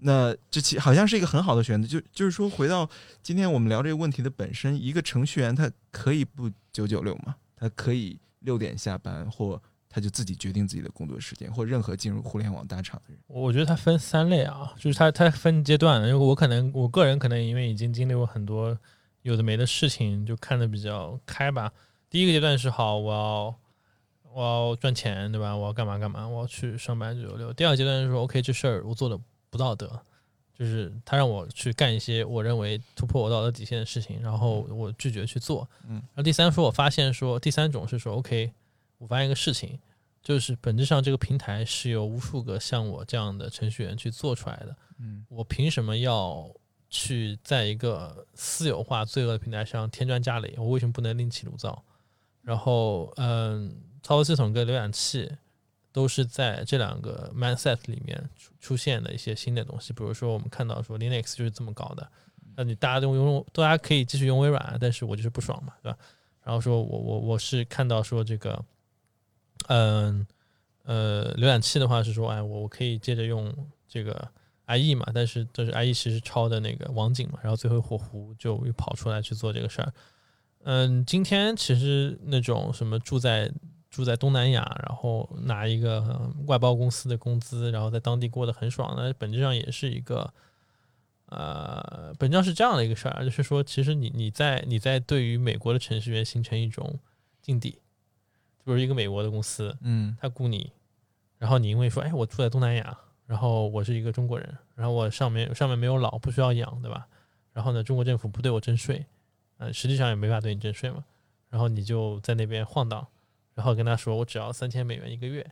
那这其好像是一个很好的选择。就就是说，回到今天我们聊这个问题的本身，一个程序员他可以不九九六吗？他可以六点下班，或他就自己决定自己的工作时间，或任何进入互联网大厂的人。我觉得他分三类啊，就是他他分阶段的。因为我可能我个人可能因为已经经历过很多有的没的事情，就看得比较开吧。第一个阶段是好，我要我要赚钱，对吧？我要干嘛干嘛，我要去上班九九六。第二阶段是说，OK，这事儿我做的不道德，就是他让我去干一些我认为突破我道德底线的事情，然后我拒绝去做。嗯然后第三说，我发现说，第三种是说，OK，我发现一个事情，就是本质上这个平台是由无数个像我这样的程序员去做出来的。嗯我凭什么要去在一个私有化罪恶的平台上添砖加瓦？我为什么不能另起炉灶？然后，嗯，操作系统跟浏览器都是在这两个 mindset 里面出出现的一些新的东西。比如说，我们看到说 Linux 就是这么搞的，那你大家都用，大家可以继续用微软，但是我就是不爽嘛，对吧？然后说我我我是看到说这个，嗯呃，浏览器的话是说，哎，我我可以接着用这个 IE 嘛，但是就是 IE 其实抄的那个网景嘛，然后最后火狐就又跑出来去做这个事儿。嗯，今天其实那种什么住在住在东南亚，然后拿一个、呃外包公司的工资，然后在当地过得很爽，那本质上也是一个，呃，本质上是这样的一个事儿，就是说，其实你你在你在对于美国的程序员形成一种境地，就是一个美国的公司，嗯他雇你，然后你因为说，哎，我住在东南亚，然后我是一个中国人，然后我上面上面没有老，不需要养，对吧？然后呢，中国政府不对我征税，呃，实际上也没法对你征税嘛。然后你就在那边晃荡，然后跟他说，我只要三千美元一个月。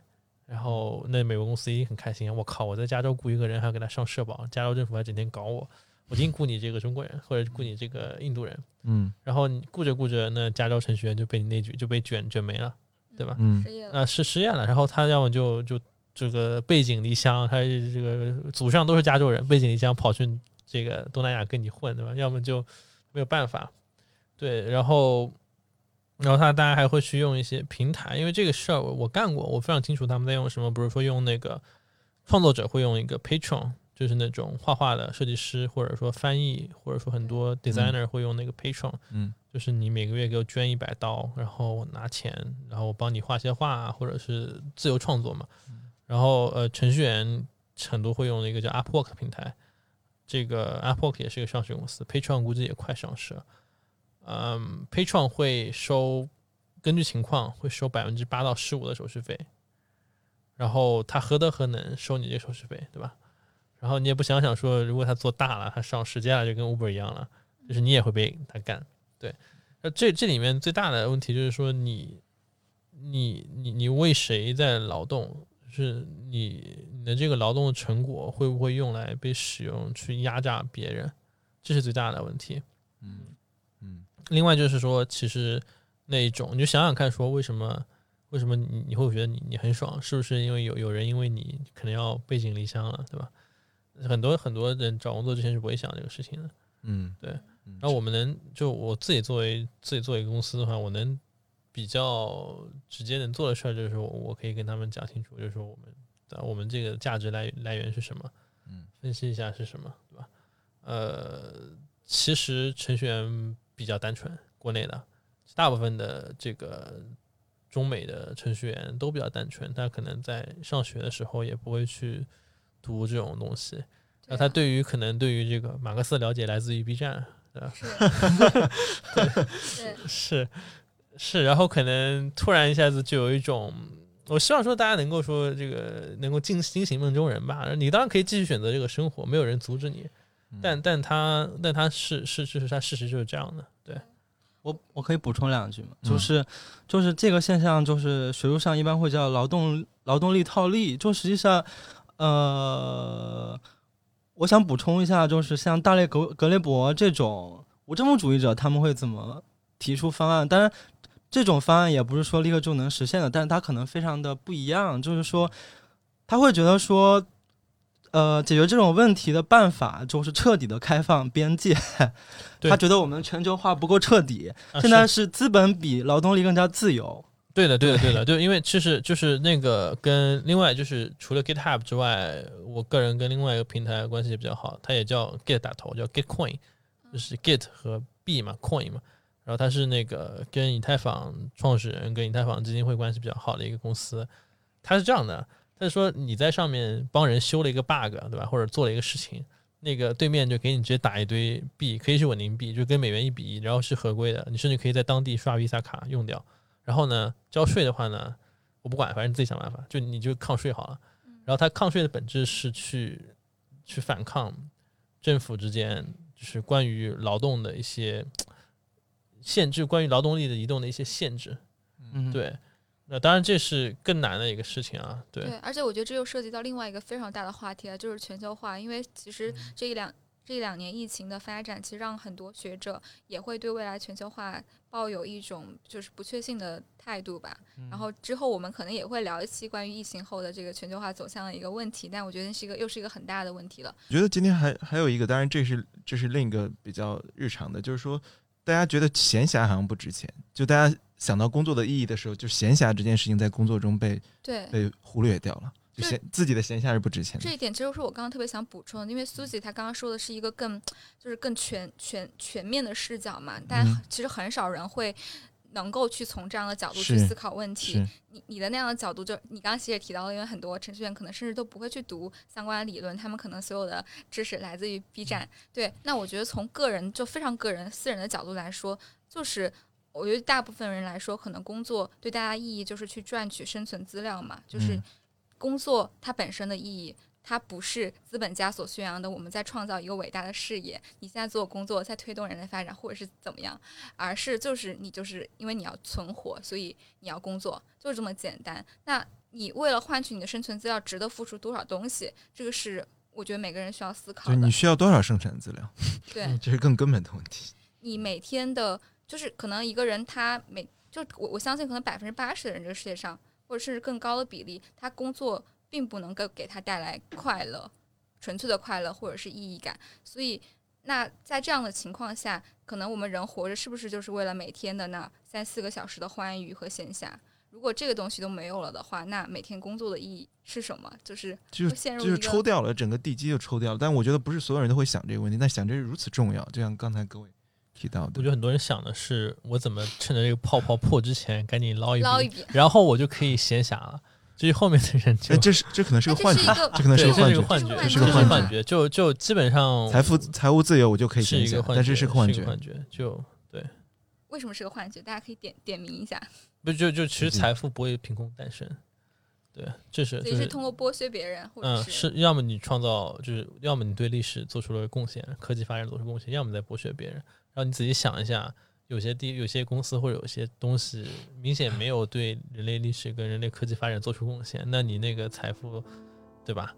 然后那美国公司一定很开心，我靠，我在加州雇一个人，还要给他上社保，加州政府还整天搞我，我一定雇你这个中国人，或者雇你这个印度人。嗯然后你雇着雇着，那加州程序员就被你那句，就被卷卷没了，对吧？嗯失业了，呃，是失业了，然后他要么就就这个背井离乡，他这个祖上都是加州人，背井离乡跑去这个东南亚跟你混，对吧？要么就没有办法，对，然后。然后他大家还会去用一些平台，因为这个事儿我我干过，我非常清楚他们在用什么。比如说用那个创作者会用一个 Patron，就是那种画画的设计师，或者说翻译，或者说很多 designer 会用那个 Patron，嗯，就是你每个月给我捐一百刀，然后我拿钱，然后我帮你画些画，或者是自由创作嘛。然后呃，程序员很多会用一个叫 Upwork 平台，这个 Upwork 也是一个上市公司，Patron 估计也快上市了。嗯，Patron 会收，根据情况会收百分之八到十五的手续费，然后他何德何能收你这手续费，对吧？然后你也不想想说，如果他做大了，他上世界了就跟 Uber 一样了，就是你也会被他干。对，那这这里面最大的问题就是说，你你你你为谁在劳动？是你你的这个劳动的成果会不会用来被使用去压榨别人？这是最大的问题。嗯嗯另外就是说，其实那一种，你就想想看，说为什么为什么你你会觉得你你很爽，是不是因为有有人因为你可能要背井离乡了，对吧？很多很多人找工作之前是不会想这个事情的。嗯，对嗯。然后我们能就我自己作为自己作为一个公司的话，我能比较直接能做的事儿，就是我我可以跟他们讲清楚，就是说我们的我们这个价值来来源是什么，嗯，分析一下是什么，对吧？呃，其实程序员比较单纯，国内的大部分的这个中美的程序员都比较单纯，他可能在上学的时候也不会去读这种东西。那他对于可能对于这个马克思了解来自于 B 站，对吧？对 是是，然后可能突然一下子就有一种，我希望说大家能够说这个能够惊惊醒梦中人吧。你当然可以继续选择这个生活，没有人阻止你，但但他但他是是就是他事实就是这样的，对，我我可以补充两句嘛，嗯就是就是这个现象，就是学术上一般会叫劳动劳动力套利，就实际上，呃，我想补充一下，就是像大类格格雷伯这种无政府主义者，他们会怎么提出方案？当然，这种方案也不是说立刻就能实现的，但是他可能非常的不一样，就是说，他会觉得说。呃，解决这种问题的办法就是彻底的开放边界。他觉得我们全球化不够彻底，啊现在是是资本比劳动力更加自由。对的，对的，对的，就因为其实就是那个跟另外就是除了 GitHub 之外，我个人跟另外一个平台关系也比较好，它也叫 Git 打头，叫 Gitcoin，就是 Git 和币嘛，Coin 嘛。然后它是那个跟以太坊创始人跟以太坊基金会关系比较好的一个公司。它是这样的，它是说你在上面帮人修了一个 bug，对吧？或者做了一个事情，那个对面就给你直接打一堆币，可以是稳定币，就跟美元一比一，然后是合规的，你甚至可以在当地刷 Visa 卡用掉。然后呢，交税的话呢，我不管，反正你自己想办法，就你就抗税好了。然后他抗税的本质是去去反抗政府之间就是关于劳动的一些 限制，关于劳动力的移动的一些限制。嗯，，对，那当然这是更难的一个事情啊。对，对，而且我觉得这又涉及到另外一个非常大的话题啊，就是全球化。因为其实这一两这一两年疫情的发展，其实让很多学者也会对未来全球化抱有一种就是不确信的态度吧。然后之后我们可能也会聊一期关于疫情后的这个全球化走向的一个问题，但我觉得是一个又是一个很大的问题了。我觉得今天还还有一个，当然这是这是另一个比较日常的，就是说大家觉得闲暇好像不值钱，就大家想到工作的意义的时候，就闲暇这件事情在工作中被对，被忽略掉了，就这闲自己的闲暇是不值钱的。这一点其实是我刚刚特别想补充的，因为苏吉她刚刚说的是一个更就是更全全全面的视角嘛，但嗯其实很少人会能够去从这样的角度去思考问题。你你的那样的角度就，你刚刚其实也提到了，因为很多程序员可能甚至都不会去读相关的理论，他们可能所有的知识来自于 B 站。对，那我觉得从个人就非常个人私人的角度来说，就是我觉得大部分人来说，可能工作对大家意义就是去赚取生存资料嘛，就是嗯工作它本身的意义。它不是资本家所宣扬的，我们在创造一个伟大的事业。你现在做工作，在推动人类发展，或者是怎么样，而是就是你就是因为你要存活，所以你要工作，就是这么简单。那你为了换取你的生存资料，值得付出多少东西？这个是我觉得每个人需要思考的就你。需要多少生产资料，对 这是更根本的问题。你每天的，就是可能一个人他每就我我相信可能百分之八十的人这个世界上，或者甚至更高的比例，他工作并不能够给他带来快乐、纯粹的快乐或者是意义感。所以，那在这样的情况下，可能我们人活着是不是就是为了每天的那三四个小时的欢愉和闲暇？如果这个东西都没有了的话，那每天工作的意义是什么？就是就会陷入就是抽掉了，整个地基就抽掉了。但我觉得不是所有人都会想这个问题，但想这是如此重要，就像刚才各位提到的我觉。得很多人想的是，我怎么趁着这个泡泡破之前赶紧捞一笔，捞一笔。然后我就可以闲暇了。至于后面的人就哎，这是这可能是个幻觉，这可能是，个幻觉。幻觉，这是这个幻觉就就基本上财富财务自由，我就可以是闲暇，一个幻觉，但是是个幻觉是一个。幻觉，就对为什么是个幻觉？大家可以点点名一下。不就就其实财富不会凭空诞生，对，这是所以是就是通过剥削别人，或者是要么你创造，就是要么你对历史做出了贡献，科技发展做出贡献，要么在剥削别人。然后你仔细想一下，有些地、有些公司或者有些东西明显没有对人类历史跟人类科技发展做出贡献，那你那个财富，对吧？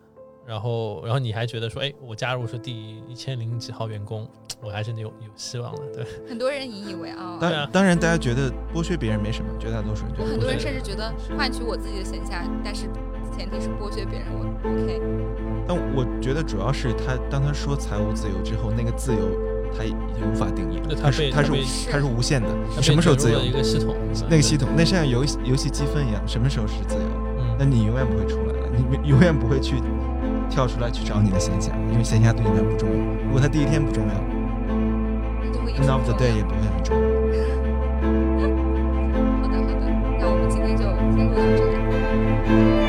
然后，然后你还觉得说，哎，我加入是第一千零几号员工，我还是有有希望的，对。很多人引以为傲。当然当当然，大家觉得剥削别人没什么，绝大多数人觉得很多人甚至觉得换取我自己的闲暇，但是前提是剥削别人。我 OK，但我觉得主要是他当他说财务自由之后，那个自由它已经无法定义了，它是它是它是无限的，什么时候自由？一个系统，那个系统那像游游戏积分一样，什么时候是自由？那你永远不会出来了，你永远不会去跳出来去找你的闲暇，因为闲暇对你还不重要。如果他第一天不重要，end of the day 也不会很重要。好的好的，那我们今天就先录到这里。